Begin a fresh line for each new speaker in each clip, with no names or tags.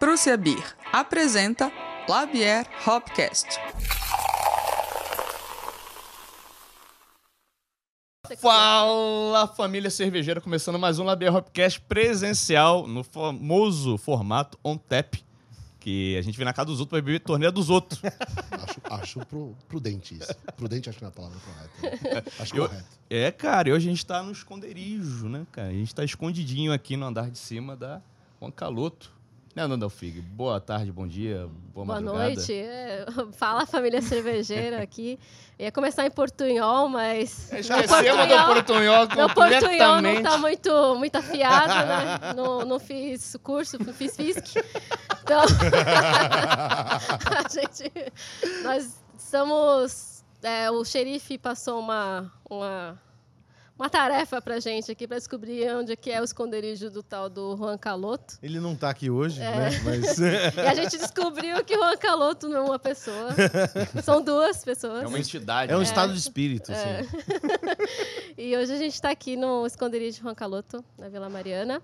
Prússia Beer apresenta Labier Hopcast.
Fala família cervejeira, começando mais um Labier Hopcast presencial no famoso formato on tap, que a gente vem na casa dos outros pra beber torneira dos outros.
Acho, acho pro- prudente isso. Prudente acho que não é a palavra correta. Acho
Eu-
correto.
É, cara, e hoje a gente tá no esconderijo, né, cara? A gente tá escondidinho aqui no andar de cima da Juan Caloto. Né, Nandel Fig? Boa tarde, bom dia, boa,
Boa
madrugada.
noite. É, fala família cervejeira aqui. Ia começar em portunhol, mas.
Esquecemos
Portunhol-
do portunhol
Meu portunhol não
completamente.
tá muito, muito afiado, né? Não, não fiz curso, não fiz FISC. Então, a gente. Nós estamos. é, o xerife passou uma, uma, uma tarefa pra gente aqui pra descobrir onde é que é o esconderijo do tal do Juan Caloto.
Ele não tá aqui hoje,
É.
né? Mas
E a gente descobriu que o Juan Caloto não é uma pessoa. São duas pessoas.
É uma entidade.
é um
né?
estado de espírito, assim.
É. E hoje a gente está aqui no esconderijo de Juan Caloto, na Vila Mariana.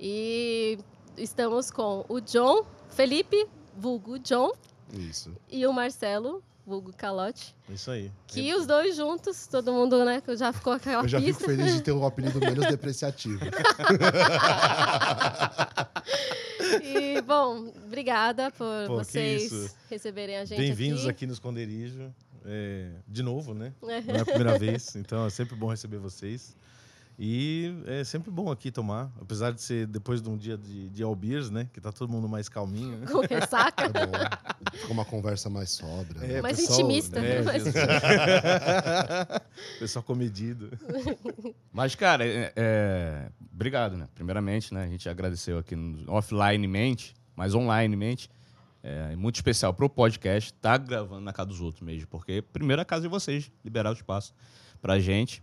E estamos com o John, Felipe, vulgo John,
Isso.
e o Marcelo, vulgo Calote.
Isso aí.
Que os dois juntos, todo mundo, né, que já ficou aquela
Eu já fico
pista.
feliz de ter um apelido menos depreciativo.
E, bom, obrigada por
Pô,
vocês receberem a gente
Bem-vindos
aqui.
aqui. no esconderijo. É, de novo, né?
É.
Não é a primeira vez, então é sempre bom receber vocês. E é sempre bom aqui tomar, apesar de ser depois de um dia de, de all beers, né? Que tá todo mundo mais calminho. né?
Com ressaca.
É bom. Fica uma conversa mais sóbria. né?
É,
Mais
pessoal,
intimista,
né,
né? Mais-
pessoal comedido.
Mas, cara, é, é, obrigado, né? Primeiramente, né? A gente agradeceu aqui no, offlinemente, mas onlinemente. É muito especial pro podcast tá gravando na casa dos outros mesmo, porque primeiro é a casa de vocês, liberar o espaço pra gente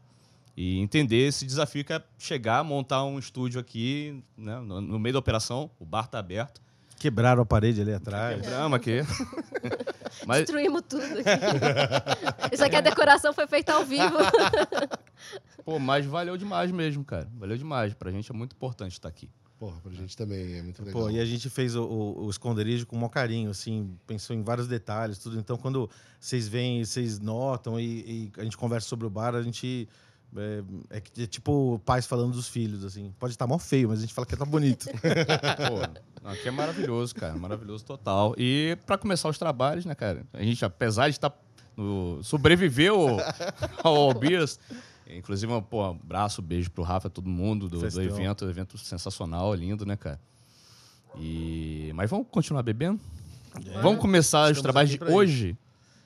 e entender esse desafio que é chegar, montar um estúdio aqui, né? No, no meio da operação, o bar tá aberto.
Quebraram a parede ali atrás.
Quebramos aqui. mas
Destruímos tudo aqui. Isso aqui, a decoração foi feita ao vivo.
Pô, mas valeu demais mesmo, cara. Valeu demais. Pra gente é muito importante estar aqui.
Porra, pra gente também é muito legal.
Pô, e a gente fez o, o- o esconderijo com o maior carinho, assim, pensou em vários detalhes, tudo. Então, quando vocês vêm, vocês notam e, e a gente conversa sobre o bar, a gente. É, é que- é tipo pais falando dos filhos, assim. Pode estar mó feio, mas a gente fala que tá bonito.
Pô, aqui é maravilhoso, cara. Maravilhoso total. E pra começar os trabalhos, né, cara? A gente, apesar de estar no... sobreviveu ao All Beers, inclusive, pô, um abraço, beijo pro Rafa, todo mundo do, do evento. Evento sensacional, lindo, né, cara? E... Mas vamos continuar bebendo? Vamos começar os
Estamos
trabalhos
aqui
de hoje?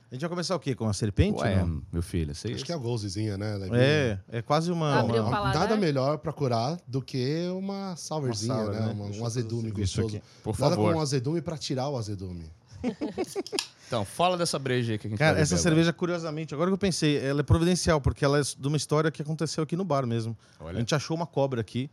A gente vai começar o quê? Com a serpente?
Ué,
não?
meu filho, sei
Acho que é a golzezinha, né? Levinha?
É, é quase uma.
Abriu
uma-
paladar.
Nada melhor pra curar do que uma sourzinha,
Uma sour,
né?
né?
Uma- um azedume
isso
gostoso.
Por
Nada
favor.
como um azedume pra tirar o azedume.
Então, fala dessa breja aí que a gente
Cara,
vai
essa cerveja, curiosamente, agora que eu pensei, ela é providencial, porque ela é de uma história que aconteceu aqui no bar mesmo.
Olha.
A gente achou uma cobra aqui,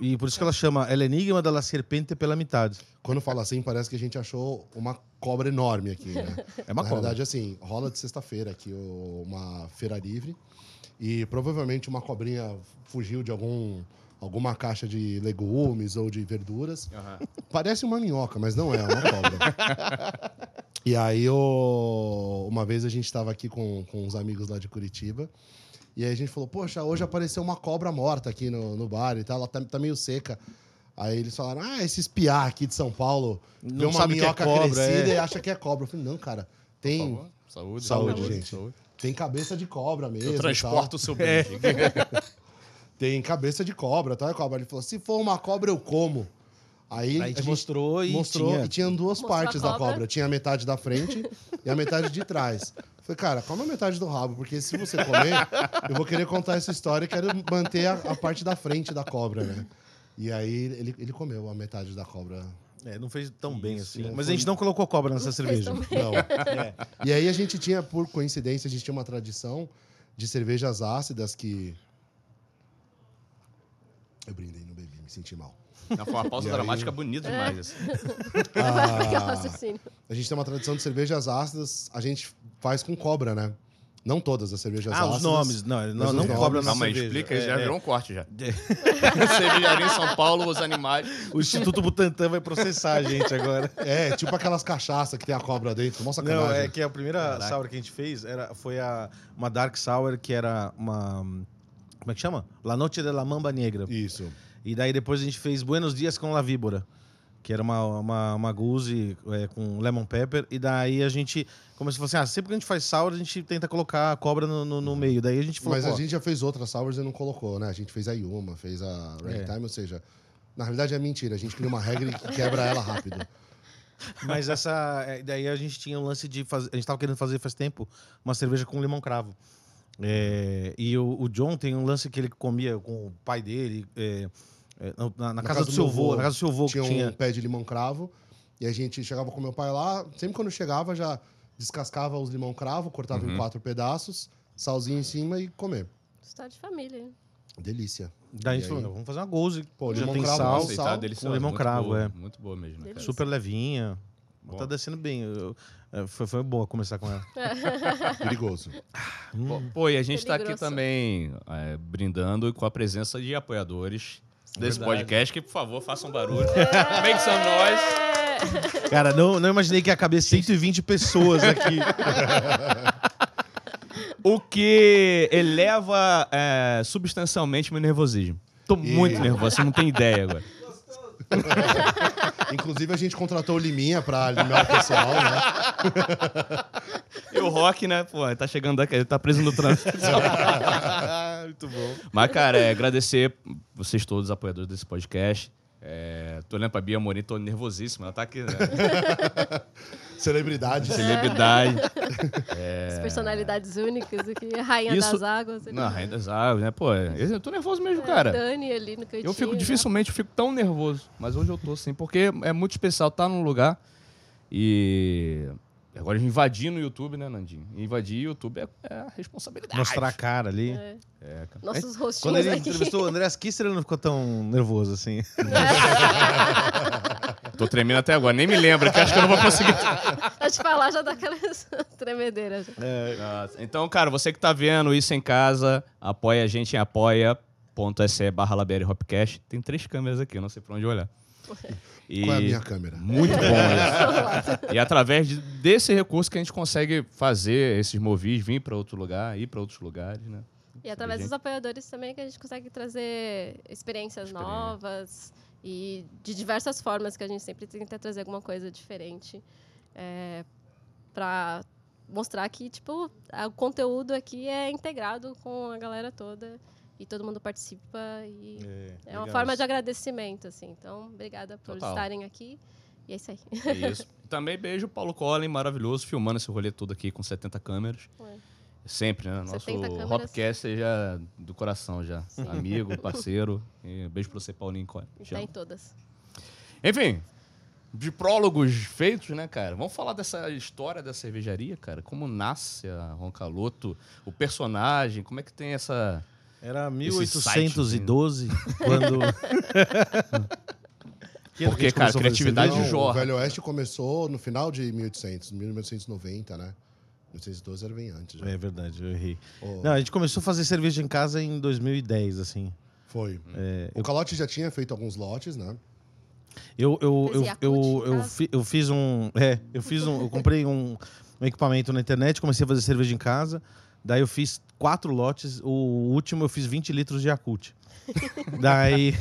e por isso que ela chama El Enigma da la Serpente pela metade.
Quando fala assim, parece que a gente achou uma cobra enorme aqui, né?
É uma
Na
cobra.
verdade, assim, rola de sexta-feira aqui uma feira livre e provavelmente uma cobrinha fugiu de algum alguma caixa de legumes ou de verduras.
Aham.
Parece uma minhoca, mas não é, é uma cobra. e aí, o- uma vez a gente estava aqui com, com uns amigos lá de Curitiba e aí a gente falou, poxa, hoje apareceu uma cobra morta aqui no, no bar e tal, ela tá, tá meio seca. Aí eles falaram, ah, esses piá aqui de São Paulo
Não
vê uma
é
minhoca
cobra,
crescida
é.
e acha que é cobra. Eu falei, não, cara,
Por
tem,
favor. Saúde,
Saúde, gente. tem cabeça de cobra mesmo.
Eu
e
transporto o seu
É.
bem.
tal. Tem cabeça de cobra, tá? Cobra. Ele falou, se for uma cobra, eu como. Aí,
a gente mostrou e
mostrou
tinha...
e tinha duas
Mostrou
partes da
cobra.
cobra. Tinha a metade da frente e a metade de trás. Falei, cara, come a metade do rabo, porque se você comer, eu vou querer contar essa história e quero manter a, a parte da frente da cobra, né? E aí ele, ele comeu a metade da cobra.
É, não fez tão bem
Isso,
assim.
não
Mas
foi-
a gente não colocou cobra nessa cerveja.
tão bem.
Não. E aí a gente tinha, por coincidência, a gente tinha uma tradição de cervejas ácidas que. Eu brindei, não bebi, me senti mal.
Não, foi uma pausa
E aí?
dramática bonita demais. assim.
Vai ficar
Ah, a gente tem uma tradição de cervejas ácidas, a gente faz com cobra, né? Não todas as cervejas
Ah, os
ácidas.
nomes. Não, ele não, não
os
cobra
nomes-
na
Calma aí,
cerveja.
explica,
É,
já
é.
virou um corte já. Cervejaria em São Paulo, os animais.
O Instituto Butantan vai processar a gente agora.
É, tipo aquelas cachaças que tem a cobra dentro. Nossa,
Não, é que a primeira
Caraca.
sour que a gente fez era, foi a, uma Dark Sour que era uma. Como é que chama? La Noche de la Mamba Negra.
Isso.
E daí depois a gente fez Buenos Dias com La Víbora, que era uma, uma, uma goose é, com lemon pepper. E daí a gente começou a falar assim: ah, sempre que a gente faz sour, a gente tenta colocar a cobra no, no, no meio. Daí a gente falou:
Mas a gente já fez outras sours e não colocou, né? A gente fez a Yuma, fez a Ragtime, ou seja, na realidade é mentira. A gente cria uma regra e quebra ela rápido.
Mas essa. é, Daí a gente tinha um lance de fazer. A gente tava querendo fazer faz tempo uma cerveja com limão cravo. É, e o, o John tem um lance que ele comia com o pai dele. é, é, na, na casa, do seu avô, na casa do seu avô
tinha
que
um
tinha.
pé de limão cravo. E a gente chegava com meu pai lá. Sempre quando chegava, já descascava os limão cravo, cortava
Uhum.
em quatro pedaços, salzinho em cima e comer.
História de família. hein?
Delícia.
Daí a gente falou: vamos fazer uma goze.
Pô,
já
limão
tem
cravo,
sal,
sal
delicioso.
com limão
muito
cravo,
boa,
é.
Muito boa mesmo, né,
super levinha.
Bom.
Tá descendo bem. eu- é, foi, foi boa começar com ela.
Perigoso.
Pô, Pô, e a gente tá aqui também é, brindando com a presença de apoiadores desse
Verdade.
podcast, que, por favor, façam barulho. Make some noise.
Cara, não, não imaginei que ia caber 120 pessoas aqui.
O que eleva é, substancialmente meu nervosismo. Tô muito
E-
nervoso, você não tem ideia agora.
Inclusive, a gente contratou o Liminha pra alimentar o pessoal, né?
E o Rock, né, pô, ele tá chegando daqui, ele tá preso no trânsito.
Muito bom.
Mas, cara, é, agradecer vocês todos, apoiadores desse podcast. É, tô olhando pra Bia Morim, tô nervosíssima. Ela tá aqui, né?
Celebridade.
Celebridade.
As personalidades únicas aqui, a rainha
Isso-
das águas.
Não, Rainha das Águas, né? Pô, eu tô nervoso mesmo,
É,
cara.
Dani ali no cantinho.
Eu fico
né?
dificilmente, eu fico tão nervoso. Mas hoje eu tô assim, porque é muito especial estar num lugar e. Agora invadir no YouTube, né, Nandinho? Invadir o YouTube é, é a responsabilidade.
Mostrar a cara ali.
É.
É, cara.
Nossos
Quando
rostinhos
ele
aqui.
entrevistou o André Kisser, ele não ficou tão nervoso assim.
Tô tremendo até agora, nem me lembro, que acho que eu não vou conseguir.
A te falar já dá aquelas tremedeiras.
Nossa. Então, cara, você que tá vendo isso em casa, apoia a gente em apoia.se barra. Tem três câmeras aqui, eu não sei pra onde olhar. E
Qual é a minha câmera?
Muito bom isso. E através de- desse recurso que a gente consegue fazer esses movis, vir para outro lugar, ir para outros lugares, né?
E através
gente.
dos apoiadores também que a gente consegue trazer experiências
Experiência.
novas e de diversas formas que a gente sempre tenta trazer alguma coisa diferente é, para mostrar que tipo o conteúdo aqui é integrado com a galera toda e todo mundo participa e é, uma forma de agradecimento assim. Então, obrigada por
Total.
estarem aqui. E é isso aí.
É isso. Também beijo Paulo Collin, maravilhoso, filmando esse rolê todo aqui com 70 câmeras.
Ué.
Sempre, né? Nosso
70 câmeras.
Hopcast já do coração já. Amigo, parceiro. E beijo pra você, Paulinho Collin.
Tá em todas.
Enfim, de prólogos feitos, né, cara? Vamos falar dessa história da cervejaria, cara? Como nasce a Roncaloto, o personagem, como é que tem essa...
Era
Esse
1812, quando. Que ano
Porque, cara, criatividade de jorra.
O Velho Oeste começou no final de 1800, 1990, né? 1912 era bem antes. Já.
É verdade, eu errei.
Ô,
Não, a gente começou a fazer cerveja em casa em 2010, assim.
Foi.
É,
O Calote já tinha feito alguns lotes, né?
Eu, eu, eu, eu, eu, fi- eu fiz um. É, eu fiz um. Eu comprei um, um equipamento na internet, comecei a fazer cerveja em casa. Daí eu fiz quatro lotes. O último eu fiz 20 litros de Yakult. daí.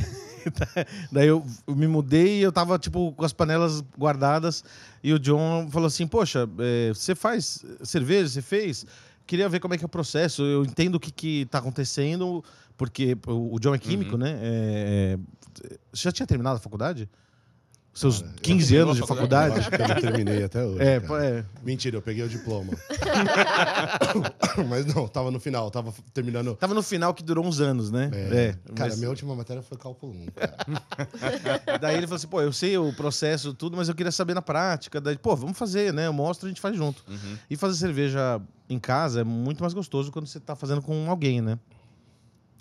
Daí eu, eu me mudei e eu tava, tipo, com as panelas guardadas. E o John falou assim: Poxa, é, você faz cerveja? Você fez? Queria ver como é que é o processo. Eu entendo o que, que tá acontecendo, porque o John é químico, né? É, é, você já tinha terminado a faculdade? Seus
Cara, eu
15
terminou
anos de
Eu
faculdade?
acho que eu não terminei até hoje.
É, é.
Mentira, eu peguei o diploma. Mas não, tava no final, tava terminando.
Tava no final que durou uns anos, né?
É, cara,
mas-
minha última matéria foi cálculo 1, cara.
Daí ele falou assim, pô, eu sei o processo, tudo, mas eu queria saber na prática. Daí, pô, vamos fazer, né? Eu mostro, a gente faz junto.
Uhum.
E fazer cerveja em casa é muito mais gostoso quando você tá fazendo com alguém, né?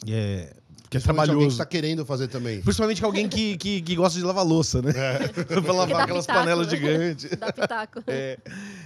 É, que é
Principalmente alguém
trabalhoso.
que tá querendo fazer também.
Principalmente alguém que, que, que gosta de lavar louça, né? pra
Que
lavar aquelas
pitaco,
panelas
né?
gigantes.
Dá pitaco.
É.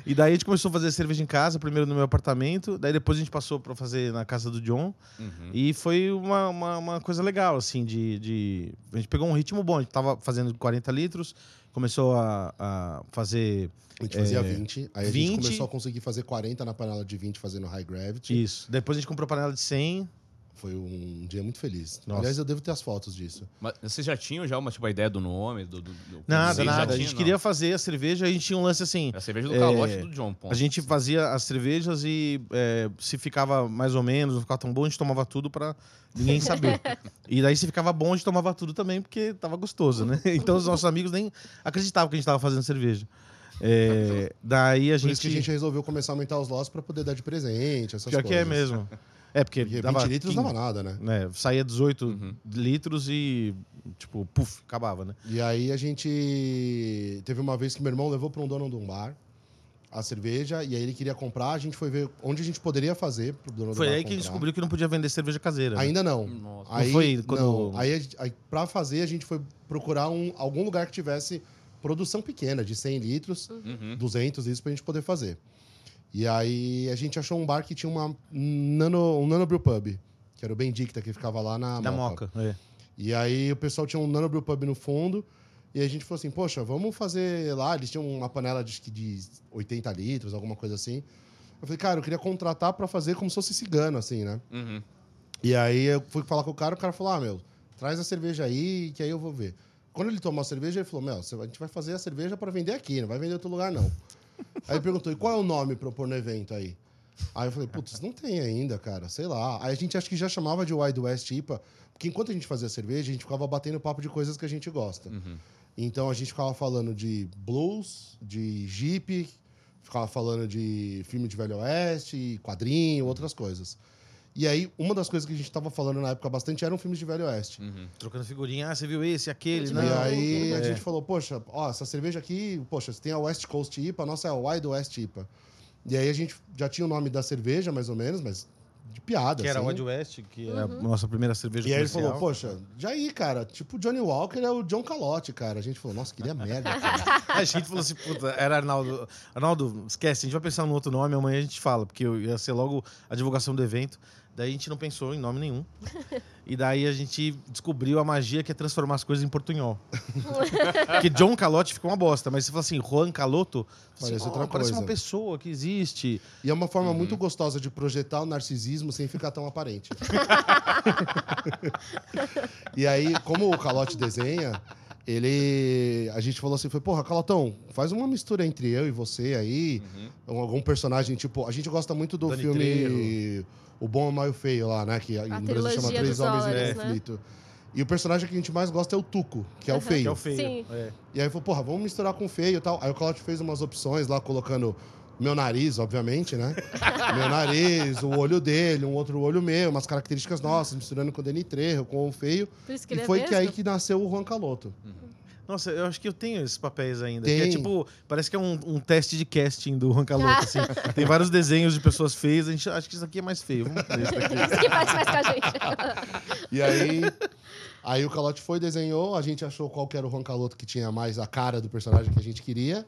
E daí a gente começou a fazer cerveja em casa, primeiro no meu apartamento, daí depois a gente passou pra fazer na casa do John.
Uhum.
E foi uma, uma, uma coisa legal, assim, de, de. A gente pegou um ritmo bom, a gente tava fazendo 40 litros, começou a, a fazer
A gente fazia
É,
20, aí a
20.
gente começou a conseguir fazer 40 na panela de 20 fazendo high gravity.
isso. Depois a gente comprou panela de 100.
Foi um dia muito feliz.
Nossa.
Aliás, eu devo ter as fotos disso.
Mas vocês já tinham já uma tipo, a ideia do nome? Do, do, do-
Nada,
Vocês
nada. A
tinham,
gente
não?
queria fazer a cerveja, a gente tinha um lance assim.
A cerveja do
É,
calote do John, ponto.
A gente fazia as cervejas e é, se ficava mais ou menos, não ficava tão bom, a gente tomava tudo pra ninguém saber. e daí se ficava bom, a gente tomava tudo também, porque tava gostoso, né? Então os nossos amigos nem acreditavam que a gente tava fazendo cerveja. É, daí a
Por
gente.
isso que a gente resolveu começar a aumentar os lotes pra poder dar de presente, essas
Pior
coisas.
que é mesmo. É, porque,
Porque 20
dava
litros
15,
dava nada, né?
né? Saía 18
Uhum.
litros e, tipo, puf, acabava, né?
E aí a gente. Teve uma vez que meu irmão levou para um dono de um bar a cerveja, e aí ele queria comprar, a gente foi ver onde a gente poderia fazer pro dono do
Foi
bar
aí que a gente
comprar.
descobriu que não podia vender cerveja caseira. né?
Ainda não.
Nossa.
Aí,
foi quando-
não. Aí, a aí pra fazer, a gente foi procurar um, algum lugar que tivesse produção pequena, de 100 litros,
Uhum.
200 litros, pra gente poder fazer. E aí a gente achou um bar que tinha uma nano, um nano brew pub, que era o Bendicta, que ficava lá na
Da
Moca.
Moca. É.
E aí o pessoal tinha um nano brew pub no fundo, e a gente falou assim, poxa, vamos fazer lá. Eles tinham uma panela de, de 80 litros, alguma coisa assim. Eu falei, cara, eu queria contratar pra fazer como se fosse cigano, assim, né?
Uhum.
E aí eu fui falar com o cara, o cara falou: Ah, meu, traz a cerveja aí, que aí eu vou ver. Quando ele tomou a cerveja, ele falou: Meu, a gente vai fazer a cerveja para vender aqui, não vai vender em outro lugar, não. Aí perguntou: E qual é o nome pra eu pôr no evento aí? Aí eu falei: Putz, não tem ainda, cara, sei lá. Aí a gente acho que já chamava de Wild West IPA, porque enquanto a gente fazia cerveja, a gente ficava batendo papo de coisas que a gente gosta. Então a gente ficava falando de blues, de jeep, ficava falando de filme de Velho Oeste, quadrinho, outras coisas. E aí, uma das coisas que a gente tava falando na época bastante eram filmes de Velho Oeste.
Trocando figurinha. Ah, você viu esse, aquele,
E
né?
E aí a
É.
gente falou, poxa, ó, essa cerveja aqui, poxa, você tem a West Coast IPA, a nossa é a Wild West IPA. E aí a gente já tinha o nome da cerveja, mais ou menos, mas de piada,
Que era
assim.
Wild West, que é a nossa primeira cerveja
E aí ele falou, poxa, já aí, cara, tipo, o Johnny Walker é o John Calote, cara. A gente falou, nossa, queria merda, cara.
A gente falou assim, puta, era Arnaldo. Arnaldo, esquece, a gente vai pensar no outro nome, amanhã a gente fala, porque ia ser logo a divulgação do evento. Daí a gente não pensou em nome nenhum. E daí a gente descobriu a magia que é transformar as coisas em portunhol. Porque John Calote fica uma bosta, mas se fala assim, Juan Caloto,
Parece
assim,
outra
"Oh, parece
coisa."
uma pessoa que existe.
E é uma forma muito gostosa de projetar o narcisismo sem ficar tão aparente. e aí, como o Calote desenha, ele. A gente falou assim: foi, porra, Calotão, faz uma mistura entre eu e você aí. um- Algum personagem, tipo. A gente gosta muito do
Dani
filme.
Trejo.
O Bom, o Mal e o Feio lá, né? Que no Brasil chama Três Homens
Olhos,
em
né?
Conflito. E o personagem que a gente mais gosta é o Tuco, que é o feio.
Que é o feio.
Sim.
É.
E aí falou, porra, vamos misturar com feio e tal. Aí o Calote fez umas opções lá, colocando meu nariz, obviamente, né? meu nariz, o olho dele, um outro olho meu, umas características nossas, misturando com o Deni Trejo, com o feio.
Por isso que
E
ele é
foi que aí que nasceu o Juan Caloto.
Nossa, eu acho que eu tenho esses papéis ainda.
Tem.
Que é tipo, parece que é um, um teste de casting do Juan Caloto, assim. Tem vários desenhos de pessoas feias, a gente acha que isso aqui é mais feio. Vamos fazer isso daqui.
Isso que parece mais com a gente.
E aí, aí o Calote foi, desenhou, a gente achou qual que era o Juan Caloto que tinha mais a cara do personagem que a gente queria.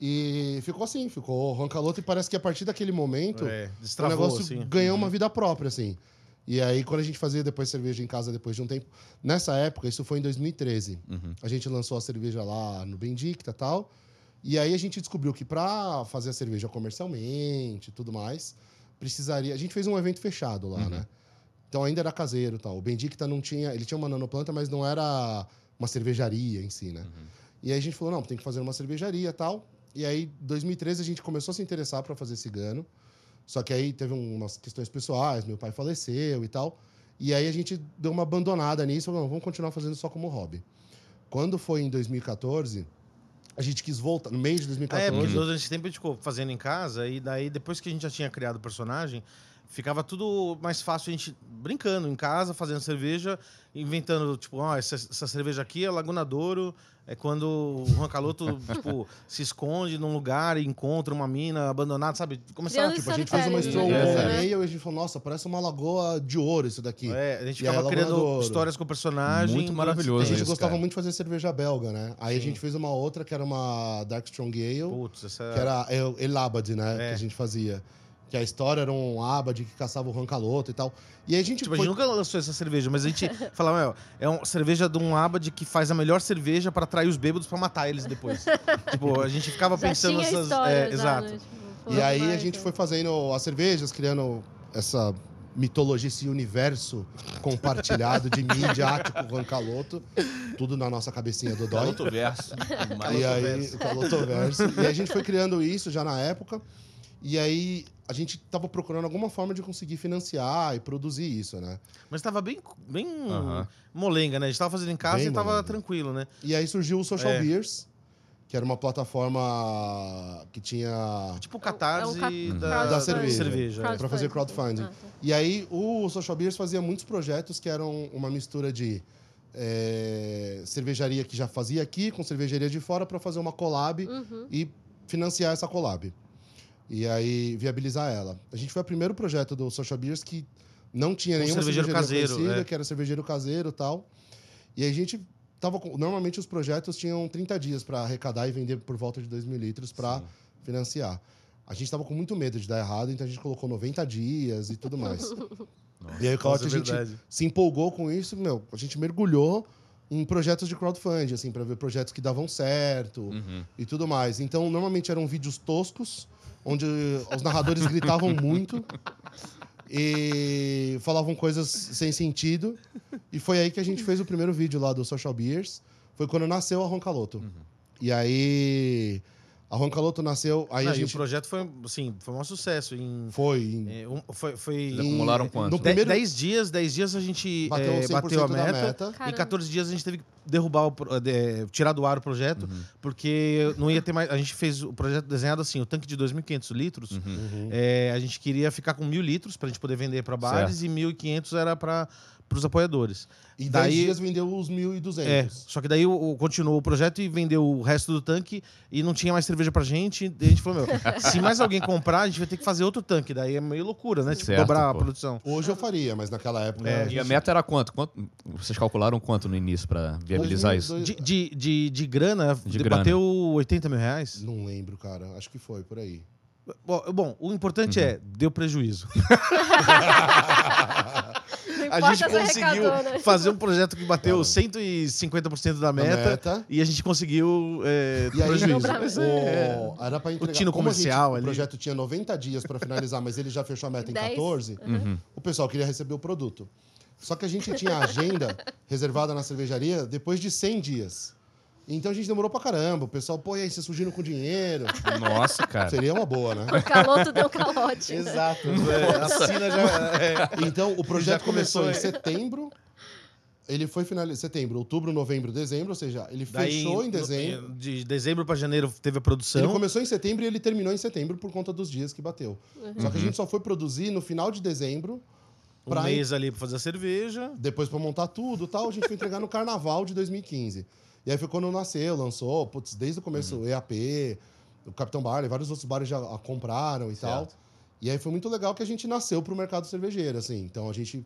E ficou assim, ficou o Juan Caloto e parece que a partir daquele momento
É,
o
destravou,
negócio
assim.
ganhou uma vida própria, assim. E aí, quando a gente fazia depois cerveja em casa, depois de um tempo... Nessa época, isso foi em 2013. A gente lançou a cerveja lá no Bendicta e tal. E aí, a gente descobriu que para fazer a cerveja comercialmente e tudo mais, precisaria... A gente fez um evento fechado lá, né? Então, ainda era caseiro tal. O Bendicta não tinha... Ele tinha uma nanoplanta, mas não era uma cervejaria em si, né? E aí, a gente falou, não, tem que fazer uma cervejaria tal. E aí, em 2013, a gente começou a se interessar para fazer cigano. Só que aí teve umas questões pessoais, meu pai faleceu e tal. E aí a gente deu uma abandonada nisso, falou, não, vamos continuar fazendo só como hobby. Quando foi em 2014, a gente quis voltar, no mês de
Ah, é,
2014.
porque durante esse tempo a gente ficou fazendo em casa, e daí depois que a gente já tinha criado o personagem, ficava tudo mais fácil a gente brincando em casa, fazendo cerveja, inventando, tipo, ó, essa, essa cerveja aqui é Laguna Douro, é quando o Juan Caloto, tipo, se esconde num lugar e encontra uma mina abandonada, sabe? Começar,
Criando
tipo,
Tipo, a gente fez uma
Storytelling,
Strong
né?
Ale e a gente falou, nossa, parece uma lagoa de ouro isso daqui.
é, a gente
E
ficava
Laguna
criando histórias com o personagem.
Muito maravilhoso
a gente
isso,
gostava
cara.
muito de fazer cerveja belga, né? Aí a
Sim.
gente fez uma outra que era uma Dark Strong Ale.
Putz, essa...
que era El, El Abad, né?
É.
Que a gente fazia. Que a história era um Abad que caçava o Rancaloto e tal. E aí a gente
Tipo, a
foi...
gente nunca lançou essa cerveja, mas a gente falava, meu, é uma cerveja de um abad que faz a melhor cerveja pra atrair os bêbados pra matar eles depois. tipo, a gente ficava
Já
pensando
tinha
nessas.
história,
é,
já,
exato.
né? Tipo,
E aí a
mais,
gente
né?
foi fazendo as cervejas, criando essa mitologia, esse universo compartilhado de midiático Rancaloto. Tudo na nossa cabecinha do Dói.
Caloto verso.
E aí, o Calotoverso. e aí a gente foi criando isso já na época. E aí a gente tava procurando alguma forma de conseguir financiar e produzir isso, né?
Mas tava bem, bem molenga, né? A gente tava fazendo em casa
Bem
e tava
molenga.
tranquilo, né?
E aí surgiu o Social
É.
Beers, que era uma plataforma que tinha
Tipo o catarse
É um cap-
da,
Da cerveja.
cerveja, é.
Pra fazer crowdfunding.
Ah, tá.
E aí o Social Beers fazia muitos projetos que eram uma mistura de é, cervejaria que já fazia aqui com cervejaria de fora para fazer uma collab
Uhum.
e financiar essa collab. E aí viabilizar ela. A gente foi o primeiro projeto do Social Beers que não tinha
Um
nenhuma
cervejeiro caseiro,
conhecida,
é.
que era cervejeiro caseiro e tal. E aí a gente tava com, normalmente os projetos tinham 30 dias para arrecadar e vender por volta de 2 mil litros para financiar. A gente tava com muito medo de dar errado, então a gente colocou 90 dias e tudo mais. e aí o
Nossa,
Calote,
é
a gente
verdade.
se empolgou com isso, meu, a gente mergulhou em projetos de crowdfunding, assim, para ver projetos que davam certo
Uhum.
e tudo mais. Então, normalmente eram vídeos toscos, onde os narradores gritavam muito e falavam coisas sem sentido. E foi aí que a gente fez o primeiro vídeo lá do Social Beers. Foi quando nasceu a Roncaloto. E aí a Roncaloto nasceu, aí
Não,
a
e o
gente
projeto foi, assim, foi um sucesso. Em,
foi em-
é, um- foi, foi
Eles
em-
acumularam quanto?
No primeiro
10 dias, 10 dias a gente
bateu,
é,
100%
bateu a meta.
meta.
Em
Caramba.
14 dias a gente teve que derrubar o pro- de- tirar do ar o projeto,
Uhum.
porque não ia ter mais. A gente fez o projeto desenhado assim, o tanque de 2.500 litros.
Uhum.
É, a gente queria ficar com mil litros pra gente poder vender pra bares e 1.500 era para os apoiadores.
E 10
Daí-
dias vendeu os 1.200.
É, só que daí o, o- continuou o projeto e vendeu o resto do tanque e não tinha mais cerveja pra gente. E a gente falou, meu, se mais alguém comprar, a gente vai ter que fazer outro tanque. Daí é meio loucura, né? Tipo,
Certo,
dobrar a
pô.
produção.
Hoje eu faria, mas naquela época.
É,
a
E a
gente-
meta era quanto? quanto? Vocês calcularam quanto no início pra viabilizar isso?
De, de, de, de grana,
De grana.
bateu 80 mil reais.
Não lembro, cara. Acho que foi por aí.
Bom, bom, o importante é, deu prejuízo.
Não
A gente
se
conseguiu
né?
fazer um projeto que bateu
Cara.
150% da
Da
meta, e a gente conseguiu é,
E aí,
prejuízo.
O,
é-
era pra entregar.
tino
como a gente-
comercial
O
ali.
projeto tinha 90 dias pra finalizar, mas ele já fechou a meta em
Dez.
14.
Uhum.
O pessoal queria receber o produto. Só que a gente tinha a agenda reservada na cervejaria depois de 100 dias. Então a gente demorou pra caramba. O pessoal, pô, e aí, vocês fugiram com dinheiro?
Nossa, cara.
Seria uma boa, né?
O caloto deu calote. né?
Exato. É, assina já. é.
Então, o projeto
Já começou,
começou, em
é.
setembro. Ele foi finalizado em setembro, outubro, novembro, dezembro. Ou seja, ele
Daí,
fechou em
no-
dezembro.
De dezembro pra janeiro teve a produção.
Ele começou em setembro e ele terminou em setembro por conta dos dias que bateu. Só que a gente só foi produzir no final de dezembro,
um
pra
mês ali pra fazer a cerveja.
depois pra montar tudo e tal. A gente foi entregar no carnaval de 2015. E aí foi quando nasceu, lançou, putz, desde o começo, o EAP, o Capitão Barley, vários outros bares já a compraram e tal.
Certo.
E aí foi muito legal que a gente nasceu pro mercado cervejeiro, assim. Então a gente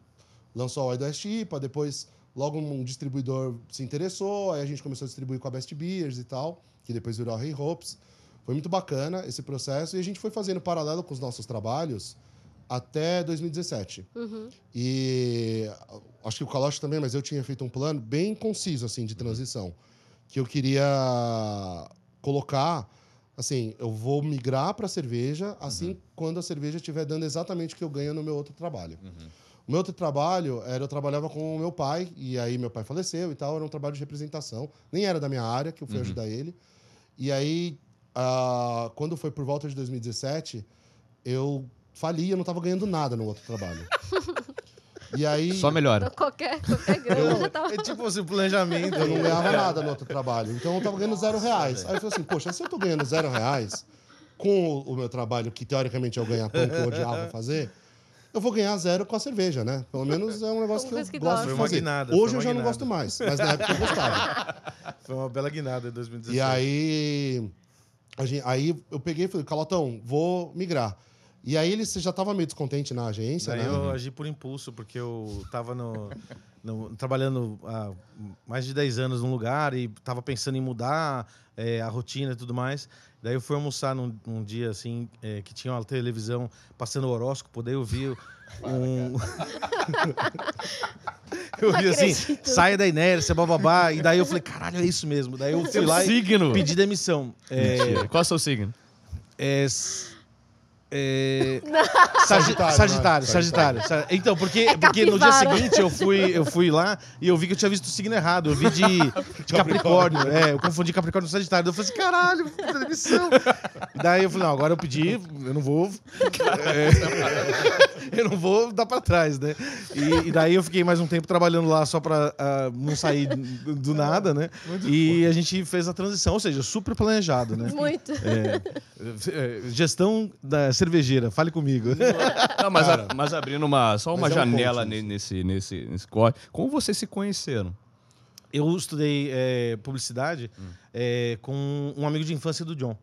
lançou a Oi do Estipa, depois logo um distribuidor se interessou, aí a gente começou a distribuir com a Best Beers e tal, que depois virou a Hey Hopes. Foi muito bacana esse processo e a gente foi fazendo paralelo com os nossos trabalhos até 2017.
Uhum.
E acho que o Caloche também, mas eu tinha feito um plano bem conciso assim de transição, que eu queria colocar assim, eu vou migrar para cerveja assim quando a cerveja estiver dando exatamente o que eu ganho no meu outro trabalho. O meu outro trabalho era eu trabalhava com o meu pai e aí meu pai faleceu e tal, era um trabalho de representação, nem era da minha área que eu fui ajudar ele. E aí ah, quando foi por volta de 2017, eu fali, eu não estava ganhando nada no outro trabalho. E aí
Só melhora.
Qualquer, qualquer grana já tava.
É tipo assim, o planejamento.
eu não ganhava nada no outro trabalho. Então eu tava ganhando zero reais. Aí eu falei assim, poxa, se eu tô ganhando zero reais com o, meu trabalho, que teoricamente é o ganha-pão que eu odiava fazer, eu vou ganhar zero com a cerveja, né? Pelo menos é um negócio que eu
que
gosto de fazer.
guinada,
Hoje eu já não
guinada.
gosto mais, mas na época eu gostava.
Foi uma bela guinada em 2017.
E aí, a gente- aí eu peguei e falei, Calotão, vou migrar. E aí ele você já estava meio descontente na agência,
Daí
né?
eu agi por impulso, porque eu tava no, no- trabalhando há mais de 10 anos num lugar e tava pensando em mudar é, a rotina e tudo mais. Daí eu fui almoçar num, num dia assim, é, que tinha uma televisão passando o horóscopo, daí eu vi um. eu vi assim, saia da inércia, bababá. E daí eu falei, caralho, é isso mesmo. Daí eu fui lá e
signo.
pedi demissão. É.
Qual é o seu signo?
é, é,
Sagitário,
Sagitário,
né?
Sagitário, Sa- Então, porque, porque no dia seguinte eu fui, eu fui lá e eu vi que eu tinha visto o signo errado. Eu vi de, de Capricórnio. É, eu confundi Capricórnio com Sagitário. Eu falei assim, caralho, demissão. Daí eu falei, não, agora eu pedi, eu não vou. é, eu não vou dar pra trás, né? E, e daí eu fiquei mais um tempo trabalhando lá só pra ah, não sair do, do nada, né? E a gente fez a transição, ou seja, super planejado, né?
Muito.
É, é, gestão da cervejeira, fale comigo.
Não, mas, a- mas abrindo uma, só uma
Mas é um
janela
ponto
nesse, nesse, nesse corte. Como vocês se conheceram?
Eu estudei é, publicidade é, com um amigo de infância do John.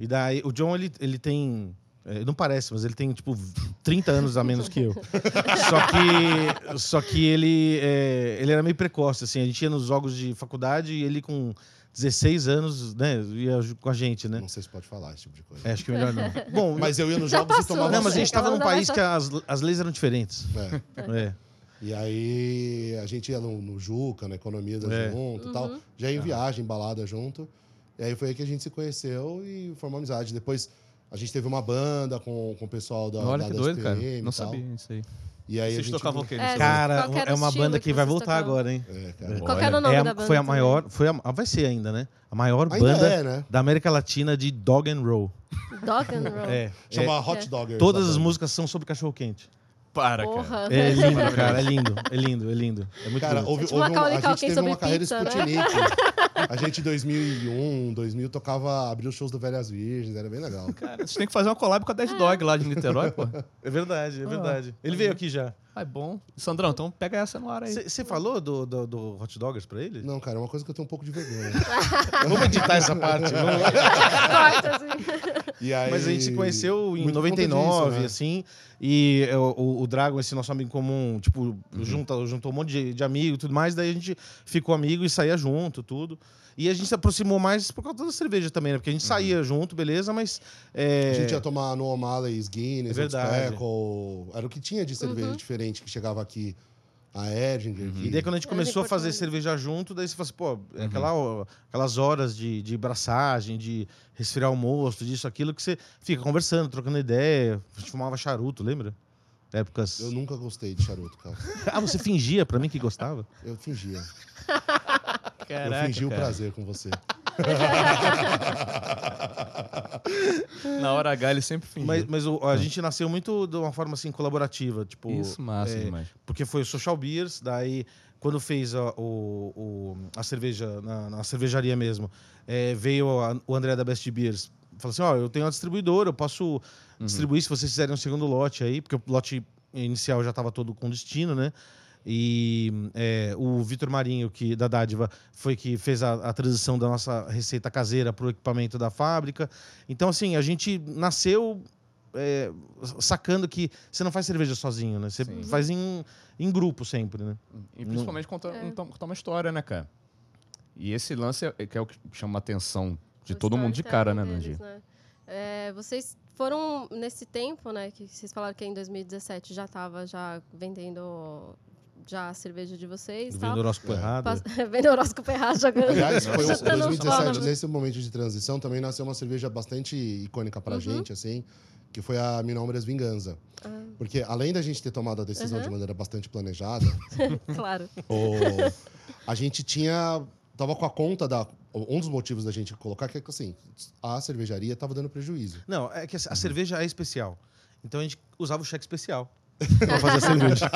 E daí, o John, ele, ele tem. é, não parece, mas ele tem, tipo, 30 anos a menos que eu. só que, só que ele, é, ele era meio precoce, assim. A gente ia nos jogos de faculdade e ele com 16 anos, né, ia com a gente, né?
Não sei se pode falar esse tipo de coisa.
É, acho que melhor não. Bom,
Mas eu ia nos
Já
jogos e
passou,
tomava
não, mas a gente
suco.
tava num país que as, as leis eram diferentes.
É.
É.
E aí a gente ia no, no Juca, na Economia da
É.
junto e tal. Já ia em viagem, balada junto. E aí foi aí que a gente se conheceu e formou amizade. Depois a gente teve uma banda com, com o pessoal da,
Olha
lá
que
da
doido, cara.
SPM e
Não
tal.
sabia isso aí.
E aí a
Vocês
gente...
tocavam o quê?
É,
Cara, é uma banda
que
que vai voltar
tocavam?
agora, hein?
É, cara.
Qual era o nome
É a-
da banda?
Foi a
também?
maior, foi a, vai ser ainda, né? A maior
Ainda
banda
é, né?
da América Latina de dog and roll.
Dog and Roll.
É,
Chama
é,
Hot Doggers.
todas
a
as músicas são sobre cachorro quente.
Para, cara.
Porra.
É lindo, cara, é lindo, é lindo, é lindo. É muito
Cara,
lindo.
houve,
É tipo
houve uma, a gente teve
sobre
uma carreira
pizza, né?
Sputnik. A gente, em 2001, 2000, tocava, abriu os shows do Velhas Virgens, era bem legal.
Cara, vocês têm que fazer uma collab com a Dead Dog lá de Niterói, pô.
É verdade, é verdade. Ele veio aqui já.
Ah, é bom. Sandrão, então pega essa no ar aí.
Você falou do, do, do Hot Doggers pra ele?
Não, cara, é uma coisa que eu tenho um pouco de vergonha.
Vamos editar essa parte. vamos-
Corta, assim.
E aí,
Mas a gente se conheceu em
muito por conta
99,
disso, né?
assim. E o, o Dragon, esse nosso amigo comum, tipo,
Uhum.
junta, juntou um monte de, de amigo e tudo mais. Daí a gente ficou amigo e saía junto, tudo. E a gente se aproximou mais por causa da cerveja também, né? Porque a gente saía junto, beleza, mas. é,
Uhum. A gente ia tomar no O'Malley's, Guinness,
É.
Speckle. Era o que tinha de cerveja
Uhum.
diferente que chegava aqui. A Erdinger.
E daí quando a gente
Era
começou a fazer cerveja junto, daí você fala assim, pô, é aquela, aquelas horas de, de braçagem, de resfriar o mosto, disso, aquilo, que você fica conversando, trocando ideia. A gente fumava charuto, lembra? Épocas.
Eu nunca gostei de charuto, cara.
Ah, você fingia pra mim que gostava?
Eu fingia.
Caraca,
eu fingi o prazer com você.
Na hora H ele sempre fingiu.
Mas, mas o- a gente nasceu muito de uma forma assim colaborativa, tipo,
Isso, massa
é,
demais.
porque foi o Social Beers, daí quando fez a, o, o- a cerveja na, na cervejaria mesmo, é, veio a- o André da Best Beers, falou assim, ó, eu tenho uma distribuidora, eu posso distribuir se vocês fizerem um segundo lote aí, porque o lote inicial já estava todo com destino, né? E é, o Vitor Marinho, que da Dádiva, foi que fez a, a transição da nossa receita caseira para o equipamento da fábrica. Então, assim, a gente nasceu é, sacando que você não faz cerveja sozinho, né? Você
Sim.
faz em, em grupo sempre, né?
E principalmente conta,
É.
conta- contar uma história, né, cara? E esse lance é, que é o que chama a atenção de
O
todo mundo de cara, né,
storytelling
Nandi?
deles, né? É, vocês foram nesse tempo, né, que vocês falaram que em 2017 já estava já vendendo já a cerveja de vocês,
Vendo
tal.
horóscopo
É.
errado.
Pas- Vendo horóscopo errado, jogando.
Aliás, foi o
chutando os
2017,
panos.
nesse momento de transição, também nasceu uma cerveja bastante icônica pra
Uhum.
gente, assim, que foi a Minômeras Vingança.
Ah,
Porque além da gente ter tomado a decisão
Uhum.
de maneira bastante planejada,
claro.
o- a gente tinha. Tava com a conta da. Um dos motivos da gente colocar que é que assim, a cervejaria tava dando prejuízo.
Não, é que a a cerveja é especial. Então a gente usava o cheque especial pra fazer
especial.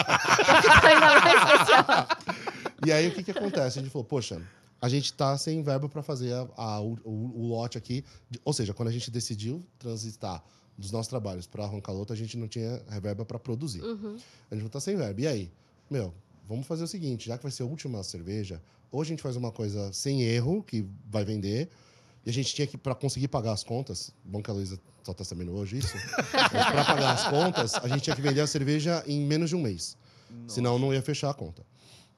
E aí o que, que acontece? A gente falou, poxa, a gente tá sem verba para fazer a- a- o, o- lote aqui. Ou seja, quando a gente decidiu transitar dos nossos trabalhos para Roncaloto, a gente não tinha verba para produzir.
Uhum.
A gente falou, tá sem verba. E aí? Meu, vamos fazer o seguinte, já que vai ser a última cerveja, ou a gente faz uma coisa sem erro, que vai vender, e a gente tinha que, para conseguir pagar as contas, bom que a Luísa só tá sabendo hoje isso, mas para pagar as contas, a gente tinha que vender a cerveja em menos de um mês. Senão não ia fechar a conta.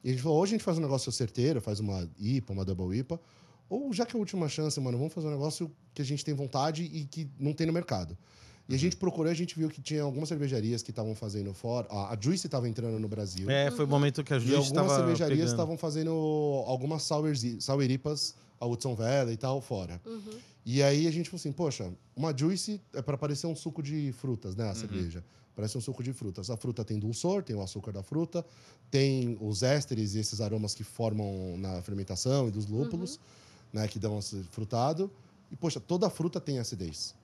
E a gente falou, ou a gente faz um negócio certeiro, faz uma IPA, uma double IPA, ou já que é a última chance, mano, vamos fazer um negócio que a gente tem vontade e que não tem no mercado. E a gente procurou, a gente viu que tinha algumas cervejarias que estavam fazendo fora. A Juice estava entrando no Brasil.
É, foi o momento que a
E
Juiz
algumas
estava
cervejarias estavam fazendo algumas sours, souripas, a Hudson Valley e tal, fora.
Uhum.
E aí a gente falou assim, poxa, uma Juice é para parecer um suco de frutas, né? A cerveja. Parece um suco de frutas. A fruta tem dulçor, tem o açúcar da fruta, tem os ésteres e esses aromas que formam na fermentação e dos lúpulos, né? Que dão esse frutado. E, poxa, toda fruta tem acidez.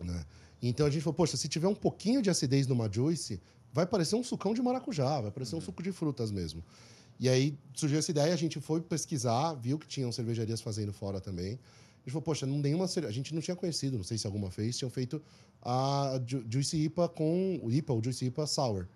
Né? Então a gente falou, poxa, se tiver um pouquinho de acidez numa Juice, vai parecer um sucão de maracujá, vai parecer um suco de frutas mesmo. E aí surgiu essa ideia, a gente foi pesquisar, viu que tinham cervejarias fazendo fora também. A gente falou, poxa, não nenhuma cerve- a gente não tinha conhecido, não sei se alguma fez, tinham feito a Ju- Juice IPA com o IPA, o Juice IPA Sour.